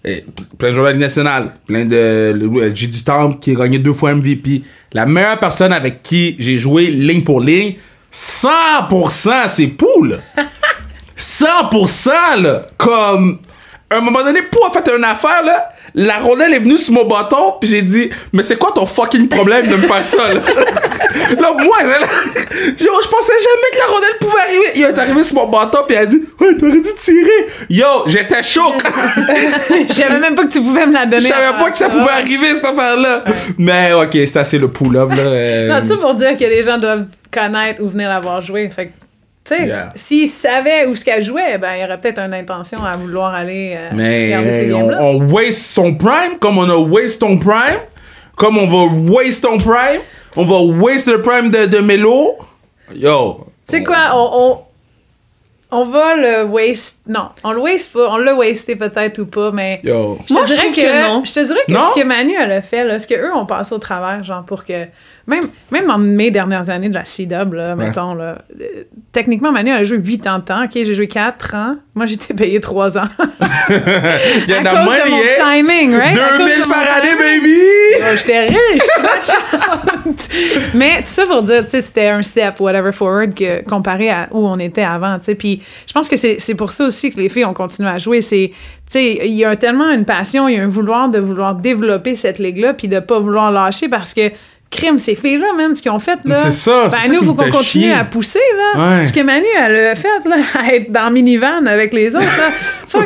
Et plein de joueurs de la Ligue nationale, plein de le- J. du Temple qui a gagné deux fois MVP. La meilleure personne avec qui j'ai joué ligne pour ligne, 100% c'est Poul. 100% là, comme à un moment donné, Pou a fait une affaire là, la rondelle est venue sur mon bâton, puis j'ai dit mais c'est quoi ton fucking problème de me faire ça là? Là moi, je, yo, je pensais jamais que la rondelle pouvait arriver. Il est arrivé sur mon bâton puis elle a dit ouais t'aurais dû tirer. Yo, j'étais chaud. Je savais même pas que tu pouvais me la Je donner. savais pas que ça pouvait arriver cette affaire là. Mais ok, c'est assez le pull love là. euh, Non, tout pour dire que les gens doivent connaître ou venir l'avoir joué. Fait que, tu sais, Yeah. s'ils savaient où ce qu'elle jouait, ben, il aurait peut-être une intention à vouloir aller euh, Mais regarder hey, on, games-là. on waste son prime comme on a waste ton prime, comme on va waste ton prime, on va waste le prime de, de Melo. Yo. Tu sais quoi, on, on, on va le waste. Non, on le waste pas. On l'a wasté peut-être ou pas, mais. Yo. Je te, Moi, je dirais trouve que, que non. je te dirais que Non? ce que Manu elle a fait, là, ce qu'eux ont passé au travers, genre pour que. Même, même dans mes dernières années de la C-Dub, là, mettons, là, euh, techniquement, Manu elle a joué 8 ans de temps. OK, j'ai joué 4 ans. Moi, j'étais payé 3 ans. Il y en a de money, mon yeah. timing, right? À cause 2000 de mon par année, baby! Oh, J'étais riche. Mais tout ça pour dire, tu sais, c'était un step, whatever, forward, que, comparé à où on était avant, tu sais. Puis je pense que c'est c'est pour ça aussi que les filles ont continué à jouer. C'est, tu sais, il y a tellement une passion, il y a un vouloir de vouloir développer cette ligue-là, puis de pas vouloir lâcher parce que crime, ces filles-là, man, ce qu'ils ont fait, là. C'est ça, c'est Ben, ça nous, qui faut qu'on continue chier. à pousser, là. Ouais. Ce que Manu, elle a fait, là, à être dans minivan avec les autres, là. Ça.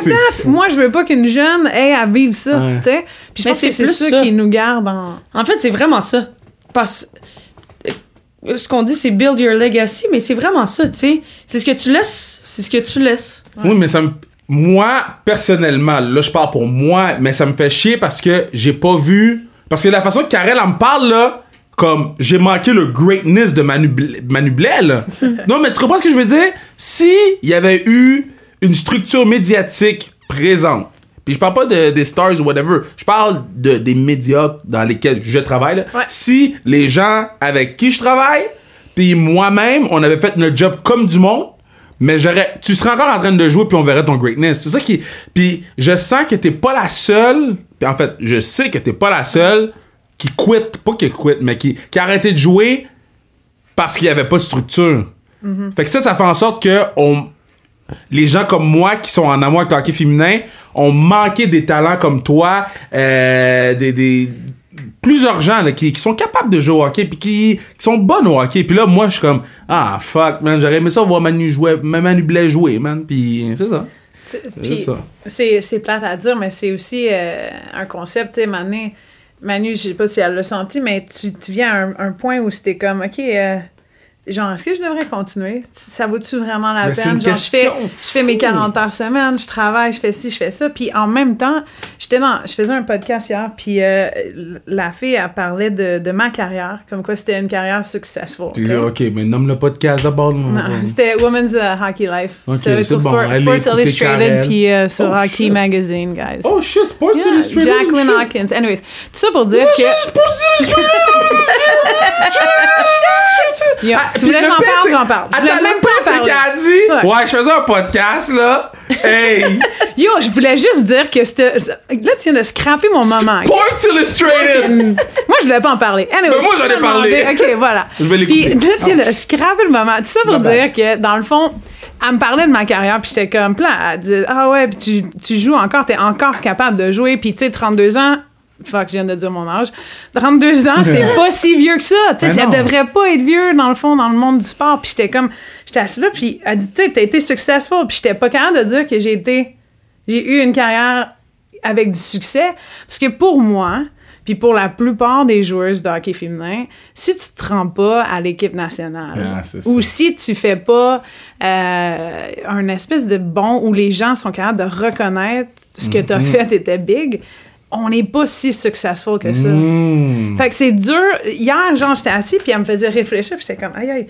Moi, je veux pas qu'une jeune ait à vivre ça, Ouais. tu sais. Puis je pense que c'est ça, ça. qui nous garde en. En fait, c'est vraiment ça. Parce ce qu'on dit, c'est build your legacy, mais c'est vraiment ça, tu sais. C'est ce que tu laisses. C'est ce que tu laisses. Oui, mais ça me. Moi, personnellement, là, je parle pour moi, mais ça me fait chier parce que j'ai pas vu. Parce que la façon que Karel en me parle, là, comme j'ai manqué le greatness de Manu, Manu non, mais tu comprends ce que je veux dire? Si il y avait eu une structure médiatique présente, puis je parle pas de, des stars ou whatever, je parle de, des médias dans lesquels je travaille, là. Ouais. Si les gens avec qui je travaille, puis moi-même, on avait fait notre job comme du monde, Mais j'aurais, tu serais encore en train de jouer puis on verrait ton greatness. C'est ça qui, puis je sens que t'es pas la seule. Puis en fait, je sais que t'es pas la seule qui quitte, pas qui quitte, mais qui, qui a arrêté de jouer parce qu'il y avait pas de structure. Fait que ça, ça fait en sorte que on, les gens comme moi qui sont en amour avec le hockey féminin ont manqué des talents comme toi, euh, des, des plusieurs gens là, qui, qui sont capables de jouer au hockey puis qui, qui sont bonnes au hockey. Puis là, moi, je suis comme ah fuck man, j'aurais aimé ça voir Manu jouer, Manu Blais jouer man. Puis c'est ça. C'est- C'est Puis ça. c'est c'est plate à dire, mais c'est aussi euh, un concept, tu sais, Manu, je sais pas si elle l'a senti, mais tu, tu viens à un, un point où c'était comme, OK, euh, genre, est-ce que je devrais continuer? Ça vaut-tu vraiment la Mais peine? Genre, je fais, je fais mes fou. 40 heures semaine, je travaille, je fais ci, je fais ça. Puis en même temps, j'étais dans, je faisais un podcast hier, puis euh, la fille, elle parlait de, de ma carrière, comme quoi c'était une carrière successful. Puis ok? là, ok, mais nomme le podcast d'abord. Non, c'était Women's uh, Hockey Life. Ok, So, c'est sur bon. Sport- Sports Illustrated, puis euh, sur Oh, Hockey shit. Magazine, guys. Oh shit, Sports Yeah, Illustrated. Jacqueline shit. Hawkins. Anyways, tout ça pour dire Oh, que. Sports Illustrated. Yo, Ah, tu puis voulais que j'en parle, j'en parle. Attends, même pas c'est qu'elle a dit, Ouais. je faisais un podcast, là. Hey, Yo, je voulais juste dire que c'était. Là, tu viens de scraper mon moment. Sports Illustrated. Moi, je voulais pas en parler. Mais moi, j'en ai parlé. OK, voilà. Je vais Puis l'écouter. là, tu viens de scraper le moment. Tout ça pour dire que, dans le fond, elle me parlait de ma carrière, puis j'étais comme plein. Elle dit Ah ouais, puis tu, tu joues encore, t'es encore capable de jouer, puis tu sais, 32 ans. Fuck, je viens de dire mon âge. 32 ans, c'est pas si vieux que ça. Tu sais, Mais ça devrait pas être vieux, dans le fond, dans le monde du sport. Puis j'étais comme, j'étais assise là, puis elle dit, tu sais, t'as été successful. Puis j'étais pas capable de dire que j'ai été, j'ai eu une carrière avec du succès. Parce que pour moi, puis pour la plupart des joueuses de hockey féminin, si tu te rends pas à l'équipe nationale, Ah, ou si tu fais pas euh, un espèce de bon où les gens sont capables de reconnaître ce que tu as Mhm. fait était big, on n'est pas si successful que ça. Mm. Fait que c'est dur. Hier, genre, j'étais assis, puis elle me faisait réfléchir, puis j'étais comme, aïe, aïe.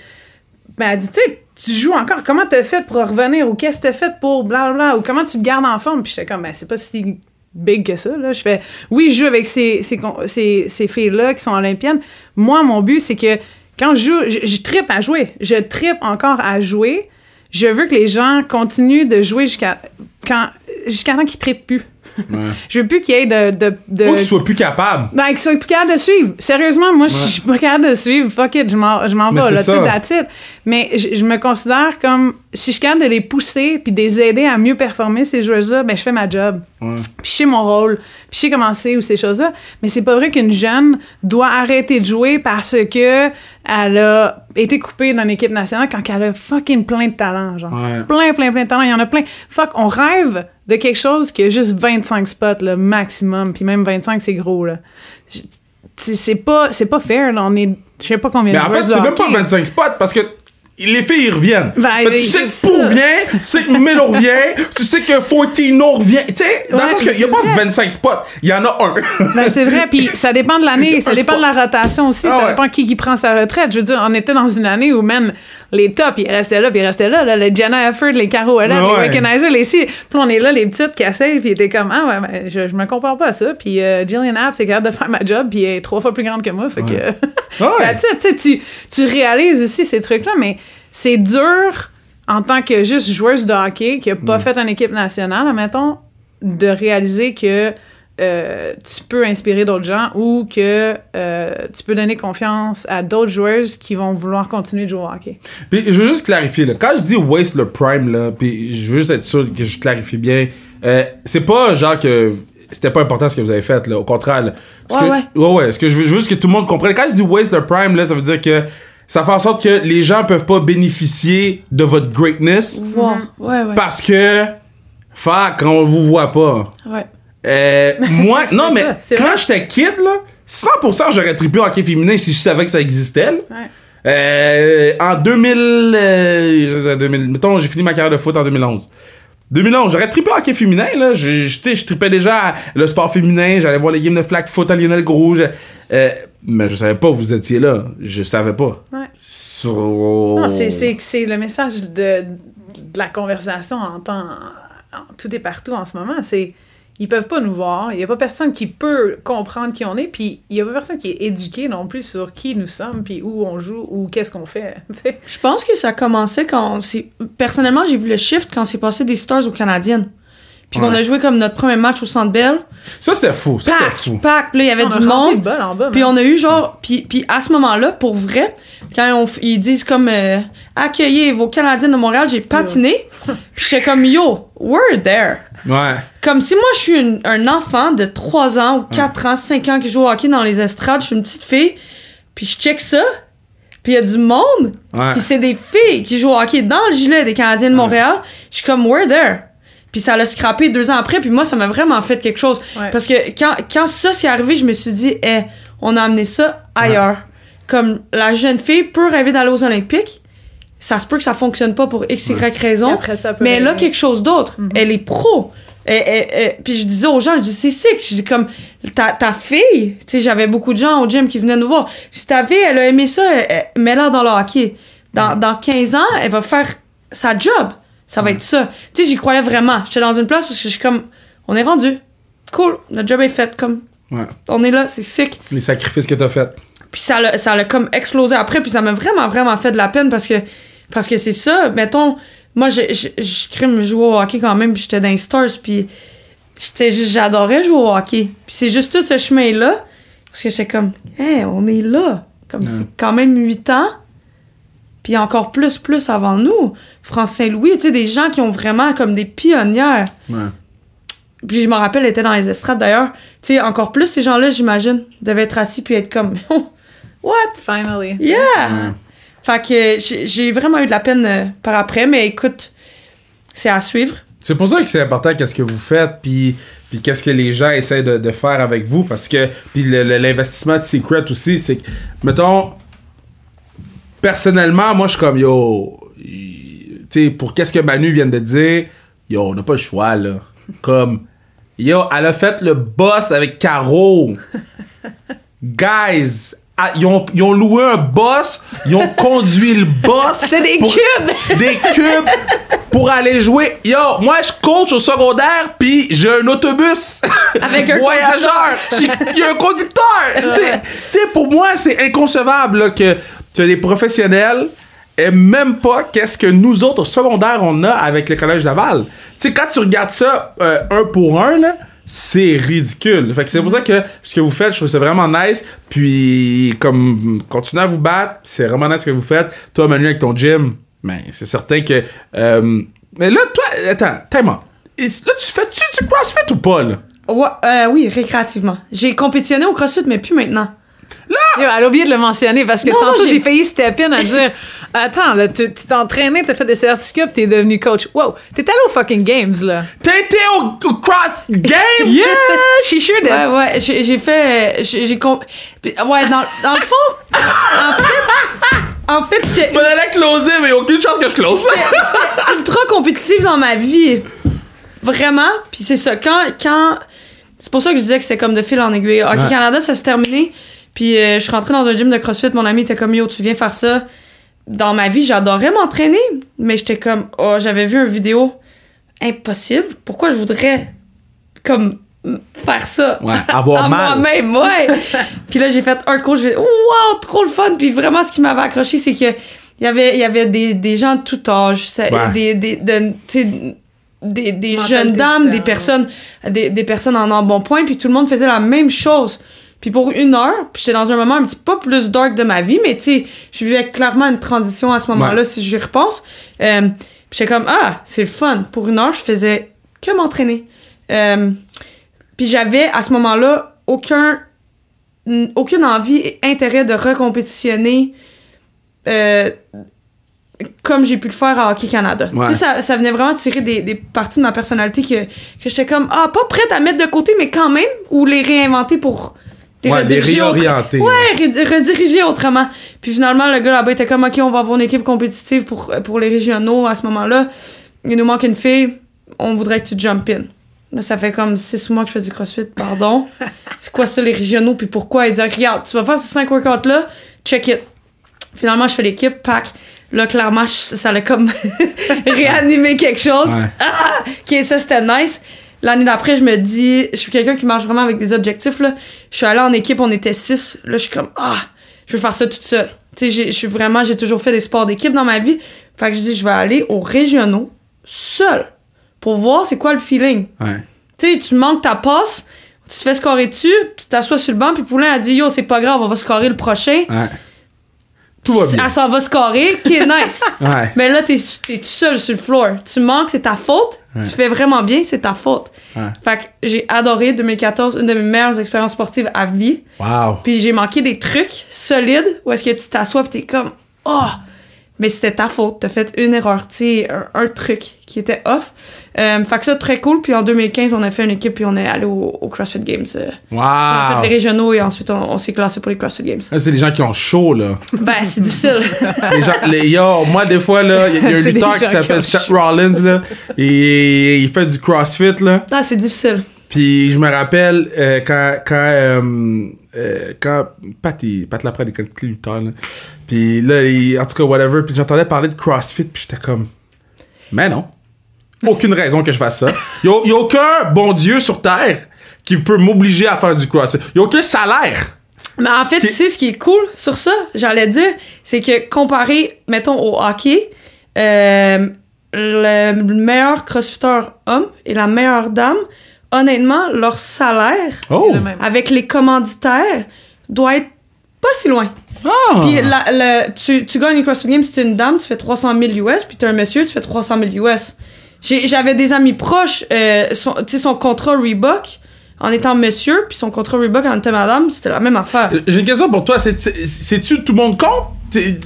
Mais elle dit, tu sais, tu joues encore, comment t'as fait pour revenir, ou qu'est-ce que t'as fait pour blablabla, ou comment tu te gardes en forme, puis j'étais comme, ben, c'est pas si big que ça, là. Je fais, oui, je joue avec ces, ces, ces, ces filles-là qui sont olympiennes. Moi, mon but, c'est que quand je joue, je, je trippe à jouer. Je trippe encore à jouer. Je veux que les gens continuent de jouer jusqu'à quand jusqu'à temps qu'ils trippent plus. Ouais. Je veux plus qu'il y ait de, de, de sois plus capable. ben, qu'ils soient plus capables de suivre. Sérieusement, moi, je suis pas capable de suivre. Fuck it, je m'en, je m'en vais, c'est là, tu. Mais je, me considère comme, si je suis capable de les pousser puis de les aider à mieux performer, ces joueuses-là, ben, je fais ma job. Ouais. Puis je sais mon rôle, puis je sais comment c'est ou ces choses-là. Mais c'est pas vrai qu'une jeune doit arrêter de jouer parce que elle a été coupée d'une équipe nationale quand elle a fucking plein de talent, genre. Ouais. Plein, plein, plein de talent. Il y en a plein. Fuck, on rêve de quelque chose qui a juste 25 spots, le maximum. Puis même 25, c'est gros, là. C'est pas, c'est pas fair, là. On est, je sais pas combien Mais de en fait, c'est même pas hockey. 25 spots parce que les filles ils reviennent. Ben, Fait tu sais que Pou revient, tu sais que Melo revient, tu sais que Fortino revient. Tu sais, dans Ouais, le sens qu'il n'y a pas vrai. 25 spots, il y en a un. Ben, c'est vrai, puis ça dépend de l'année, ça dépend de la rotation aussi, Ah ça ouais. dépend qui qui prend sa retraite. Je veux dire, on était dans une année où, man, les tops, ils restaient là, puis ils restaient là, là les Jenna Efford, les Caro Ouais. les Wickenheiser, les si. Puis on est là, les petites qui essayent, puis ils étaient comme, ah ouais, ben, je, je me compare pas à ça. Puis euh, Jillian App, c'est capable de faire ma job, puis elle est trois fois plus grande que moi, fait Ouais. que... Ouais. Ben, tu tu réalises aussi ces trucs-là, mais c'est dur en tant que juste joueuse de hockey qui a pas Mm. fait une équipe nationale, admettons, de réaliser que euh, tu peux inspirer d'autres gens ou que euh, tu peux donner confiance à d'autres joueuses qui vont vouloir continuer de jouer au hockey. Puis je veux juste clarifier là, quand je dis waste le prime là, puis je veux juste être sûr que je clarifie bien, euh, c'est pas genre que c'était pas important ce que vous avez fait là, au contraire. là. Ouais, que- ouais. ouais ouais, ce que je veux juste que tout le monde comprenne. Quand je dis waste le prime là, ça veut dire que ça fait en sorte que les gens peuvent pas bénéficier de votre greatness Ouais, ouais, ouais. parce que fuck quand on vous voit pas. Ouais. Euh, moi, non, mais ça, quand j'étais kid, là, 100% j'aurais trippé au hockey féminin si je savais que ça existait. là. Ouais. Euh, en 2000, euh, je sais, 2000, mettons, j'ai fini ma carrière de foot en 2011. 2011, j'aurais trippé au hockey féminin, là. Je, je, je trippais déjà le sport féminin, j'allais voir les games de flag foot à Lionel Gros. je- euh, mais je savais pas que vous étiez là. Je savais pas. Ouais. Sur... Non, c'est, le message de, de la conversation en temps. en- tout est partout en ce moment. C'est. Ils peuvent pas nous voir. Il y a pas personne qui peut comprendre qui on est, puis il y a pas personne qui est éduqué non plus sur qui nous sommes, puis où on joue, ou qu'est-ce qu'on fait. tu sais. Je pense que ça commençait quand on. Personnellement, j'ai vu le shift quand c'est passé des Stars aux Canadiennes. Puis Ouais. qu'on a joué comme notre premier match au Centre Bell. Ça, c'était fou. Ça, c'était fou. pac. Puis là, il y avait On du monde. Puis on a eu genre, puis, puis à ce moment-là, pour vrai, quand on ils disent comme euh, accueillez vos Canadiennes de Montréal, j'ai patiné. puis j'étais comme yo, we're there. Ouais. Comme si moi je suis une- un enfant de 3 ans ou 4 ans, 5 ans qui joue au hockey dans les estrades, je suis une petite fille, puis je check ça, puis il y a du monde, Ouais. puis c'est des filles qui jouent au hockey dans le gilet des Canadiens de Montréal. Je suis comme we're there. Puis ça l'a scrappé deux ans après, puis moi ça m'a vraiment fait quelque chose. Ouais. Parce que quand, quand ça s'est arrivé, je me suis dit, eh, on a amené ça ailleurs. Comme la jeune fille peut rêver d'aller aux Olympiques, ça se peut que ça fonctionne pas pour x, y raison, après ça peut mais elle a quelque chose d'autre. Elle est pro. Elle- elle- puis je disais aux gens, je dis, c'est sick. Je dis comme, ta, ta fille, tu sais, j'avais beaucoup de gens au gym qui venaient nous voir. Je dis, ta fille, elle a aimé ça, mets-la dans le hockey. Dans, dans 15 ans, elle va faire sa job. Ça va être ça. Tu sais, j'y croyais vraiment. J'étais dans une place où je suis comme, on est rendu. Cool, notre job est fait. Comme, Ouais. on est là, c'est sick. Les sacrifices que t'as fait. Puis ça l'a, ça l'a comme explosé après, puis ça m'a vraiment, vraiment fait de la peine parce que, parce que c'est ça, mettons, moi, je, je, je, crime, je jouais au hockey quand même, puis j'étais dans les Stars, puis j'adorais jouer au hockey. Puis c'est juste tout ce chemin-là, parce que j'étais comme, hé, on est là. Comme c'est quand même 8 ans, puis encore plus, plus avant nous. France Saint-Louis, tu sais, des gens qui ont vraiment comme des pionnières. Ouais. Puis je me rappelle, elle était dans les estrades d'ailleurs. Tu sais, encore plus, ces gens-là, j'imagine, devaient être assis puis être comme, what? Finally. Yeah! Ouais. Fait que j'ai vraiment eu de la peine euh, par après, mais écoute, c'est à suivre. C'est pour ça que c'est important qu'est-ce que vous faites, puis puis qu'est-ce que les gens essaient de, de faire avec vous, parce que puis l'investissement de Secret aussi, c'est que mettons personnellement, moi je suis comme yo, tu sais pour qu'est-ce que Manu vient de dire, yo on n'a pas le choix là, comme yo elle a fait le boss avec Caro, guys. Ah, Ils ont, ils ont loué un boss, ils ont conduit le boss. C'était des pour- cubes! des cubes pour aller jouer. Yo, moi je coach au secondaire puis j'ai un autobus Avec un voyageur. Il y a un conducteur. Tu sais- pour moi c'est inconcevable là, que que les professionnels aient même pas qu'est-ce que nous autres au secondaire on a avec le collège Laval. Tu sais quand tu regardes ça euh, un pour un là. C'est ridicule. Fait que c'est pour ça que ce que vous faites, je trouve ça vraiment nice. Puis, comme, continuez à vous battre. C'est vraiment nice ce que vous faites. Toi, Manu, avec ton gym, ben, c'est certain que. euh, mais là, toi, attends. Et Là, tu fais-tu du CrossFit ou pas, là? Ouais, euh, oui, récréativement. J'ai compétitionné au CrossFit, mais plus maintenant. Yo, elle a oublié de le mentionner parce que Non, tantôt j'ai- failli step in à dire Attends, là, tu tu t'es entraîné, t'as fait des certificats, pis t'es devenu coach. Wow, t'es allé aux fucking games, là. T'as été au, au Cross Game? Yeah! She sure did. Ouais, ouais, j'ai fait. J'ai j'ai comp- puis, Ouais, dans, dans le fond. En fait. En fait, j'étais On allait closer, mais aucune chance que je close. j'étais ultra compétitive dans ma vie. Vraiment. Puis c'est ça. Quand. quand c'est pour ça que je disais que c'est comme de fil en aiguille. Hockey Ouais. Canada, ça s'est terminé. Puis euh, je suis rentrée dans un gym de CrossFit. Mon ami était comme Yo, tu viens faire ça. Dans ma vie, j'adorais m'entraîner. Mais j'étais comme Oh, j'avais vu une vidéo. Impossible. Pourquoi je voudrais. Comme. Faire ça? Ouais, avoir à mal. moi-même, ouais. puis là, j'ai fait un cours, je fais wow, trop le fun. Puis vraiment, ce qui m'avait accroché, c'est que il y avait, il y avait des, des gens de tout âge, ça- Ouais. des, des, de- des, jeunes dames, des personnes, des, des personnes en embonpoint, puis tout le monde faisait la même chose. Puis pour une heure, puis j'étais dans un moment un petit peu plus dark de ma vie, mais tu sais, je vivais clairement une transition à ce moment-là, Ouais. si j'y repense. Euh, puis j'étais comme, ah, c'est le fun. Pour une heure, je faisais que m'entraîner. Euh, puis j'avais à ce moment-là aucun aucune envie et intérêt de recompétitionner euh, comme j'ai pu le faire à Hockey Canada. Ouais. Tu sais, ça, ça venait vraiment tirer des, des parties de ma personnalité que, que j'étais comme, ah, pas prête à mettre de côté, mais quand même, ou les réinventer pour Ouais, des rediriger autre-. Ouais, rediriger autrement. Puis finalement, le gars là-bas était comme, OK, on va avoir une équipe compétitive pour, pour les régionaux à ce moment-là. Il nous manque une fille, on voudrait que tu jump in. Là, ça fait comme six mois que je fais du crossfit, pardon. C'est quoi ça, les régionaux, puis pourquoi? Il dit, regarde, tu vas faire ces cinq workouts-là, check it. Finalement, je fais l'équipe, pack. Là, clairement, je- ça allait comme réanimer quelque chose. Ouais. Ah! Ok, ça, c'était nice. L'année d'après, je me dis, je suis quelqu'un qui marche vraiment avec des objectifs, là. Je suis allée en équipe, on était six. Là, je suis comme, ah, je veux faire ça toute seule. Tu sais, j'ai- je suis vraiment, j'ai toujours fait des sports d'équipe dans ma vie. Fait que je dis, je vais aller aux régionaux, seule, pour voir c'est quoi le feeling. Ouais. Tu sais, tu manques ta passe, tu te fais scorer dessus, tu t'assois sur le banc, puis Poulain a dit, yo, c'est pas grave, on va scorer le prochain. Ouais. Tout va bien. Elle s'en va scorer, qui est nice. Ouais. Mais là, t'es, t'es tout seul sur le floor. Tu manques, c'est ta faute. Ouais. Tu fais vraiment bien, c'est ta faute. Ouais. Fait que j'ai adoré 2014, une de mes meilleures expériences sportives à vie. Wow. Puis j'ai manqué des trucs solides où est-ce que tu t'assois pis t'es comme, oh! Mais c'était ta faute. T'as fait une erreur, tu sais, un, un truc qui était off. Euh, fait que ça, très cool. Puis en 2015, on a fait une équipe puis on est allé au, au CrossFit Games. Euh, On a fait Wow. les régionaux et ensuite on, on s'est classé pour les CrossFit Games. C'est les gens qui ont chaud, là. ben, c'est difficile. Les gens, les, yo, moi, des fois, là, il y, a- un lutteur qui s'appelle Seth. Rollins, là. Et il fait du CrossFit, là. Ah, c'est difficile. Puis je me rappelle euh, quand quand euh, euh, quand Pat il, Pat Laprade est le lutteur là. Puis là il- en tout cas whatever puis j'entendais parler de CrossFit puis j'étais comme mais non. Aucune raison que je fasse ça. Il y a, y a aucun bon dieu sur terre qui peut m'obliger à faire du CrossFit. Il y a aucun salaire. Mais en fait, Qui- tu sais ce qui est cool sur ça, j'allais dire, c'est que comparé, mettons, au hockey, euh, le meilleur crossfitter homme et la meilleure dame, honnêtement, leur salaire Oh. avec les commanditaires doit être pas si loin. Ah. Puis la- le- tu, tu gagnes les CrossFit Games, si t'es une dame, tu fais 300 000 US, puis t'es un monsieur, tu fais 300 000 US. J'avais des amis proches, euh, son, tu sais, son contrat Reebok, en étant monsieur, puis son contrat Reebok en étant madame, c'était la même affaire. J'ai une question pour toi, c'est c'est- c'est-tu tout le monde compte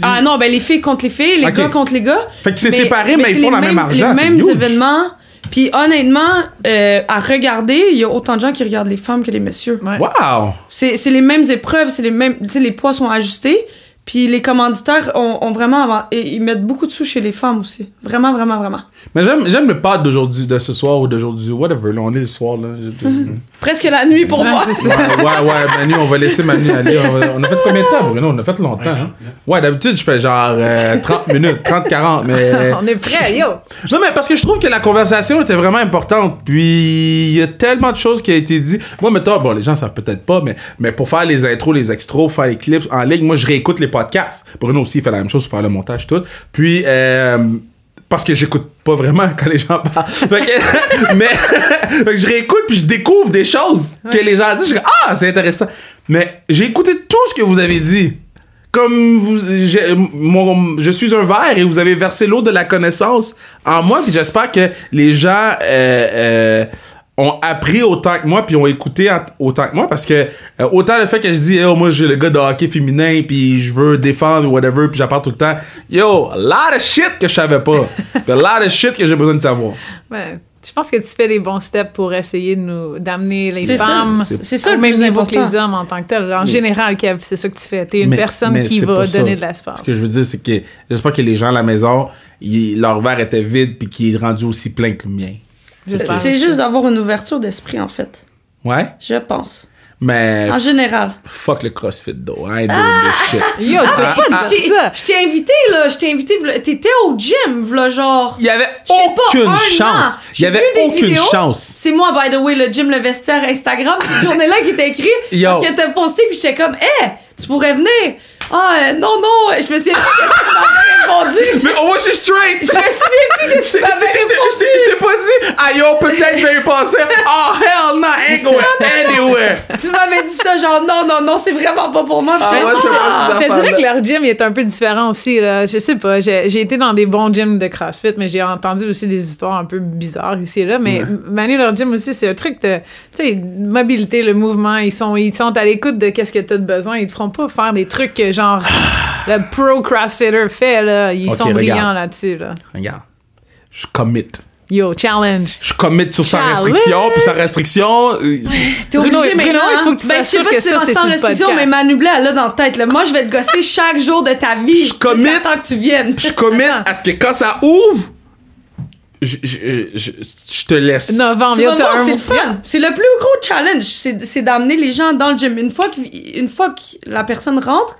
Ah non, ben les filles contre les filles, les Ok. gars contre les gars. Fait que c'est séparé mais, c'est ils font la même mêmes- argent, Les mêmes huge. événements. Puis honnêtement, euh, à regarder, il y a autant de gens qui regardent les femmes que les messieurs. Ouais. Wow. C'est c'est les mêmes épreuves, c'est les mêmes, tu sais, les poids sont ajustés. Puis les commanditaires ont, ont vraiment avant- et ils mettent beaucoup de sous chez les femmes aussi. Vraiment, vraiment, vraiment. Mais j'aime j'aime le pad d'aujourd'hui de ce soir ou d'aujourd'hui whatever là, on est le soir là. Presque la nuit pour Ouais, moi. Ouais, ouais, ouais, Manu, on va laisser Manu aller. On, va- on a fait combien de temps, Bruno? On a fait longtemps. Hein? Ouais, d'habitude, je fais genre euh, 30 minutes, 30, 40, mais... On est prêts, yo! Non, mais parce que je trouve que la conversation était vraiment importante. Puis, il y a tellement de choses qui ont été dites. Moi, mettons, bon, les gens savent peut-être pas, mais, mais pour faire les intros, les extras, faire les clips en ligne, moi, je réécoute les podcasts. Bruno aussi, il fait la même chose pour faire le montage, tout. Puis, euh, parce que j'écoute pas vraiment quand les gens parlent. Que- mais que je réécoute puis je découvre des choses que les gens disent. Je dis, ah, c'est intéressant. Mais j'ai écouté tout ce que vous avez dit. Comme vous, mon- je suis un verre et vous avez versé l'eau de la connaissance en moi. Puis j'espère que les gens euh, euh, ont appris autant que moi puis ont écouté autant que moi parce que euh, autant le fait que je dis oh, moi j'ai le gars de hockey féminin puis je veux défendre ou whatever puis parle tout le temps yo a lot of shit que je savais pas a lot of shit que j'ai besoin de savoir Ouais. Je pense que tu fais les bons steps pour essayer de nous d'amener les femmes C'est- ça le même plus niveau que important. les hommes en tant que tel. En général, Kev, c'est ça que tu fais. T'es une Mais- personne mais qui va ça. donner de l'espace. Ce que je veux dire, c'est que j'espère que les gens à la maison, ils- leur verre était vide puis qu'il est rendu aussi plein que le mien. C'est juste d'avoir une ouverture d'esprit, en fait. Ouais? Je pense. Mais En général. fuck le CrossFit, though. I ain't doing this shit. Yo, tu peux Ah, pas ah, Je t'ai- ça. je t'ai invité, là. Je t'ai invité. T'étais au gym, v'là, genre. Il y avait pas, aucune un chance. an. Il y avait aucune vidéos. chance. C'est moi, by the way, le gym, le vestiaire, Instagram. Cette journée-là qui était écrit. Yo. Parce que t'as posté, puis j'étais comme, hé, tu pourrais venir. Ah, euh, non, non. Je me suis dit, Mais au moins, je suis straight! Je me souviens plus que Je t'ai- je pas dit, ah yo, peut-être je vais y passer. Oh hell no, I ain't going anywhere. Tu m'avais dit ça, genre, non, non, non, c'est vraiment pas pour moi. Ah ouais. Je te dirais que leur gym est un peu différent aussi. Là. Je sais pas. J'ai été dans des bons gyms de CrossFit, mais j'ai entendu aussi des histoires un peu bizarres ici et là. Mais Ouais. Manu, leur gym aussi, c'est un truc de tu sais, mobilité, le mouvement. Ils sont, ils sont à l'écoute de qu'est-ce que tu as de besoin. Ils te feront pas faire des trucs que genre le pro CrossFitter fait. Là. Ils Ok, sont regarde. brillants là-dessus. Là. Regarde. Je commit. Yo, challenge. Je commit sur sa restriction, puis sa restriction. euh, T'es obligé Bruno, maintenant. il faut que tu ben, je sais pas que si ça, c'est sans restriction, podcast. mais Manu Blais, elle a dans la tête. Là. Moi, je vais te gosser chaque jour de ta vie. Je commit. temps que tu viennes. je commit à ce que quand ça ouvre, je, je, je, je te laisse. Novembre, c'est le fun. C'est le plus gros challenge. C'est c'est d'amener les gens dans le gym. Une fois que, une fois que la personne rentre,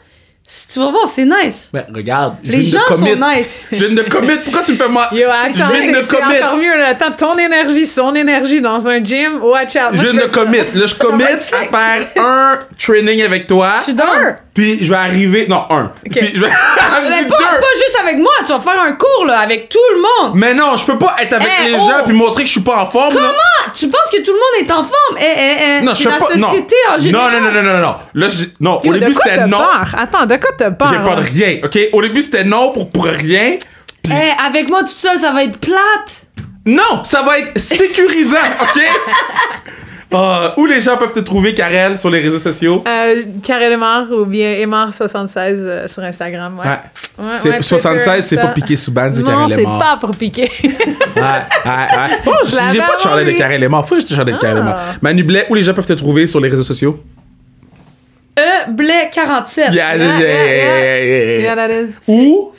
Si tu vas voir, c'est nice. Ben, regarde. je Les gens sont nice. Je viens de commit. Pourquoi tu me fais moi? Yo, attends, je viens de commit. encore mieux. Là. Attends, ton énergie, son énergie dans un gym, watch out. Je Moi, viens de commit. Là, je commit à faire un training avec toi. Je suis down. Puis je vais arriver. Non, un. Puis je vais. Mais pas, pas juste avec moi, tu vas faire un cours là, avec tout le monde. Mais non, je peux pas être avec Eh, les oh. gens puis montrer que je suis pas en forme. là. Ah, tu penses que tout le monde est en forme? Eh, eh, eh. Non, je la pas. Non. en général. Non, non, non, non, non, non. Là, je- non. Yo, Au début, c'était non. peur? Attends, de quoi t'as peur? J'ai pas de rien, ok? Au début, c'était non pour, pour rien. Eh, avec moi, tout ça, ça va être plate. Non, ça va être sécurisant, ok? Euh, où les gens peuvent te trouver, Karel, sur les réseaux sociaux? Euh, Karel Emar ou bien Emar76 euh, sur Instagram. Ouais. Ouais. Ouais, C'est ouais, 76, Twitter, c'est pas piqué sous bande, c'est Non, Karel c'est Lemar. pas pour piquer. Ouais, ouais, ouais. Oh, Je j'ai pas de chandail de Karel Lemar. Faut que j'ai de chandail de Karel Ah. Lemar. Manu Blais, où les gens peuvent te trouver sur les réseaux sociaux? E, Blais 47. Yeah, yeah, yeah, yeah. yeah, yeah. yeah, that is. Où?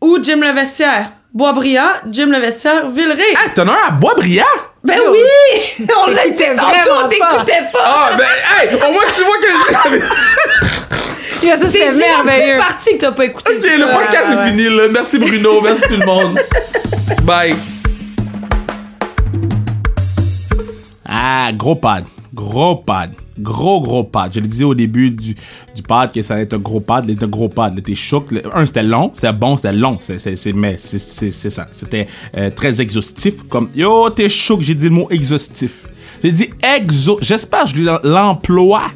Ou Jim Le Vestiaire. Boisbriand, Jim Le Vestiaire, Villeray. Ah, t'en as un à Boisbriand? ben yo. oui! On l'a dit tantôt, vraiment t'écoutais pas. Ah, ben, hey, au moins tu vois que je Yeah, ça, C'est c'est c'est merveilleux. petite partie que t'as pas écouté. Ok, le podcast ouais, est ouais. fini, là. Merci Bruno, merci tout le monde. Bye. Ah, gros pad. Gros pad. Gros, gros pad. Je le disais au début du, du pad que ça allait être un gros pad. C'était un gros pad. là. T'es choc. Un, c'était long. C'était bon, c'était long. C'est, mais c'est ça. C'était euh, très exhaustif. Comme, yo, t'es choc. J'ai dit le mot exhaustif. J'ai dit exo. J'espère que je l'emploie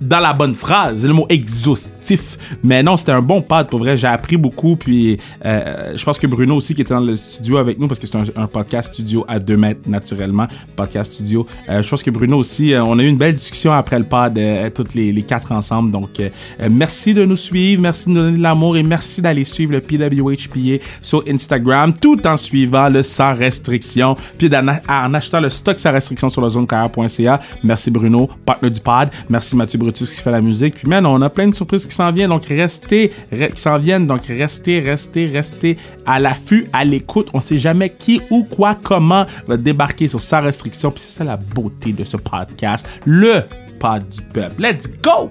dans la bonne phrase, le mot exhaustif. Mais non, c'était un bon pad pour vrai. J'ai appris beaucoup. Puis euh, je pense que Bruno aussi qui était dans le studio avec nous parce que c'est un, podcast studio à deux mètres naturellement, podcast studio. Euh, je pense que Bruno aussi, euh, on a eu une belle discussion après le pad, euh, toutes les, les quatre ensemble. Donc euh, merci de nous suivre, merci de nous donner de l'amour et merci d'aller suivre le PWHPA sur Instagram tout en suivant le sans restriction puis en achetant le stock sans restriction sur le zonecarrière.ca. Merci Bruno, partenaire du pad. Merci Mathieu Brutus qui fait la musique. Puis man, on a plein de surprises qui s'en viennent. Donc restez, re- qui s'en viennent. Donc restez, restez, restez à l'affût, à l'écoute. On sait jamais qui ou quoi, comment va débarquer sur sans restriction. Puis c'est ça la beauté de ce podcast. Le pod du peuple. Let's go!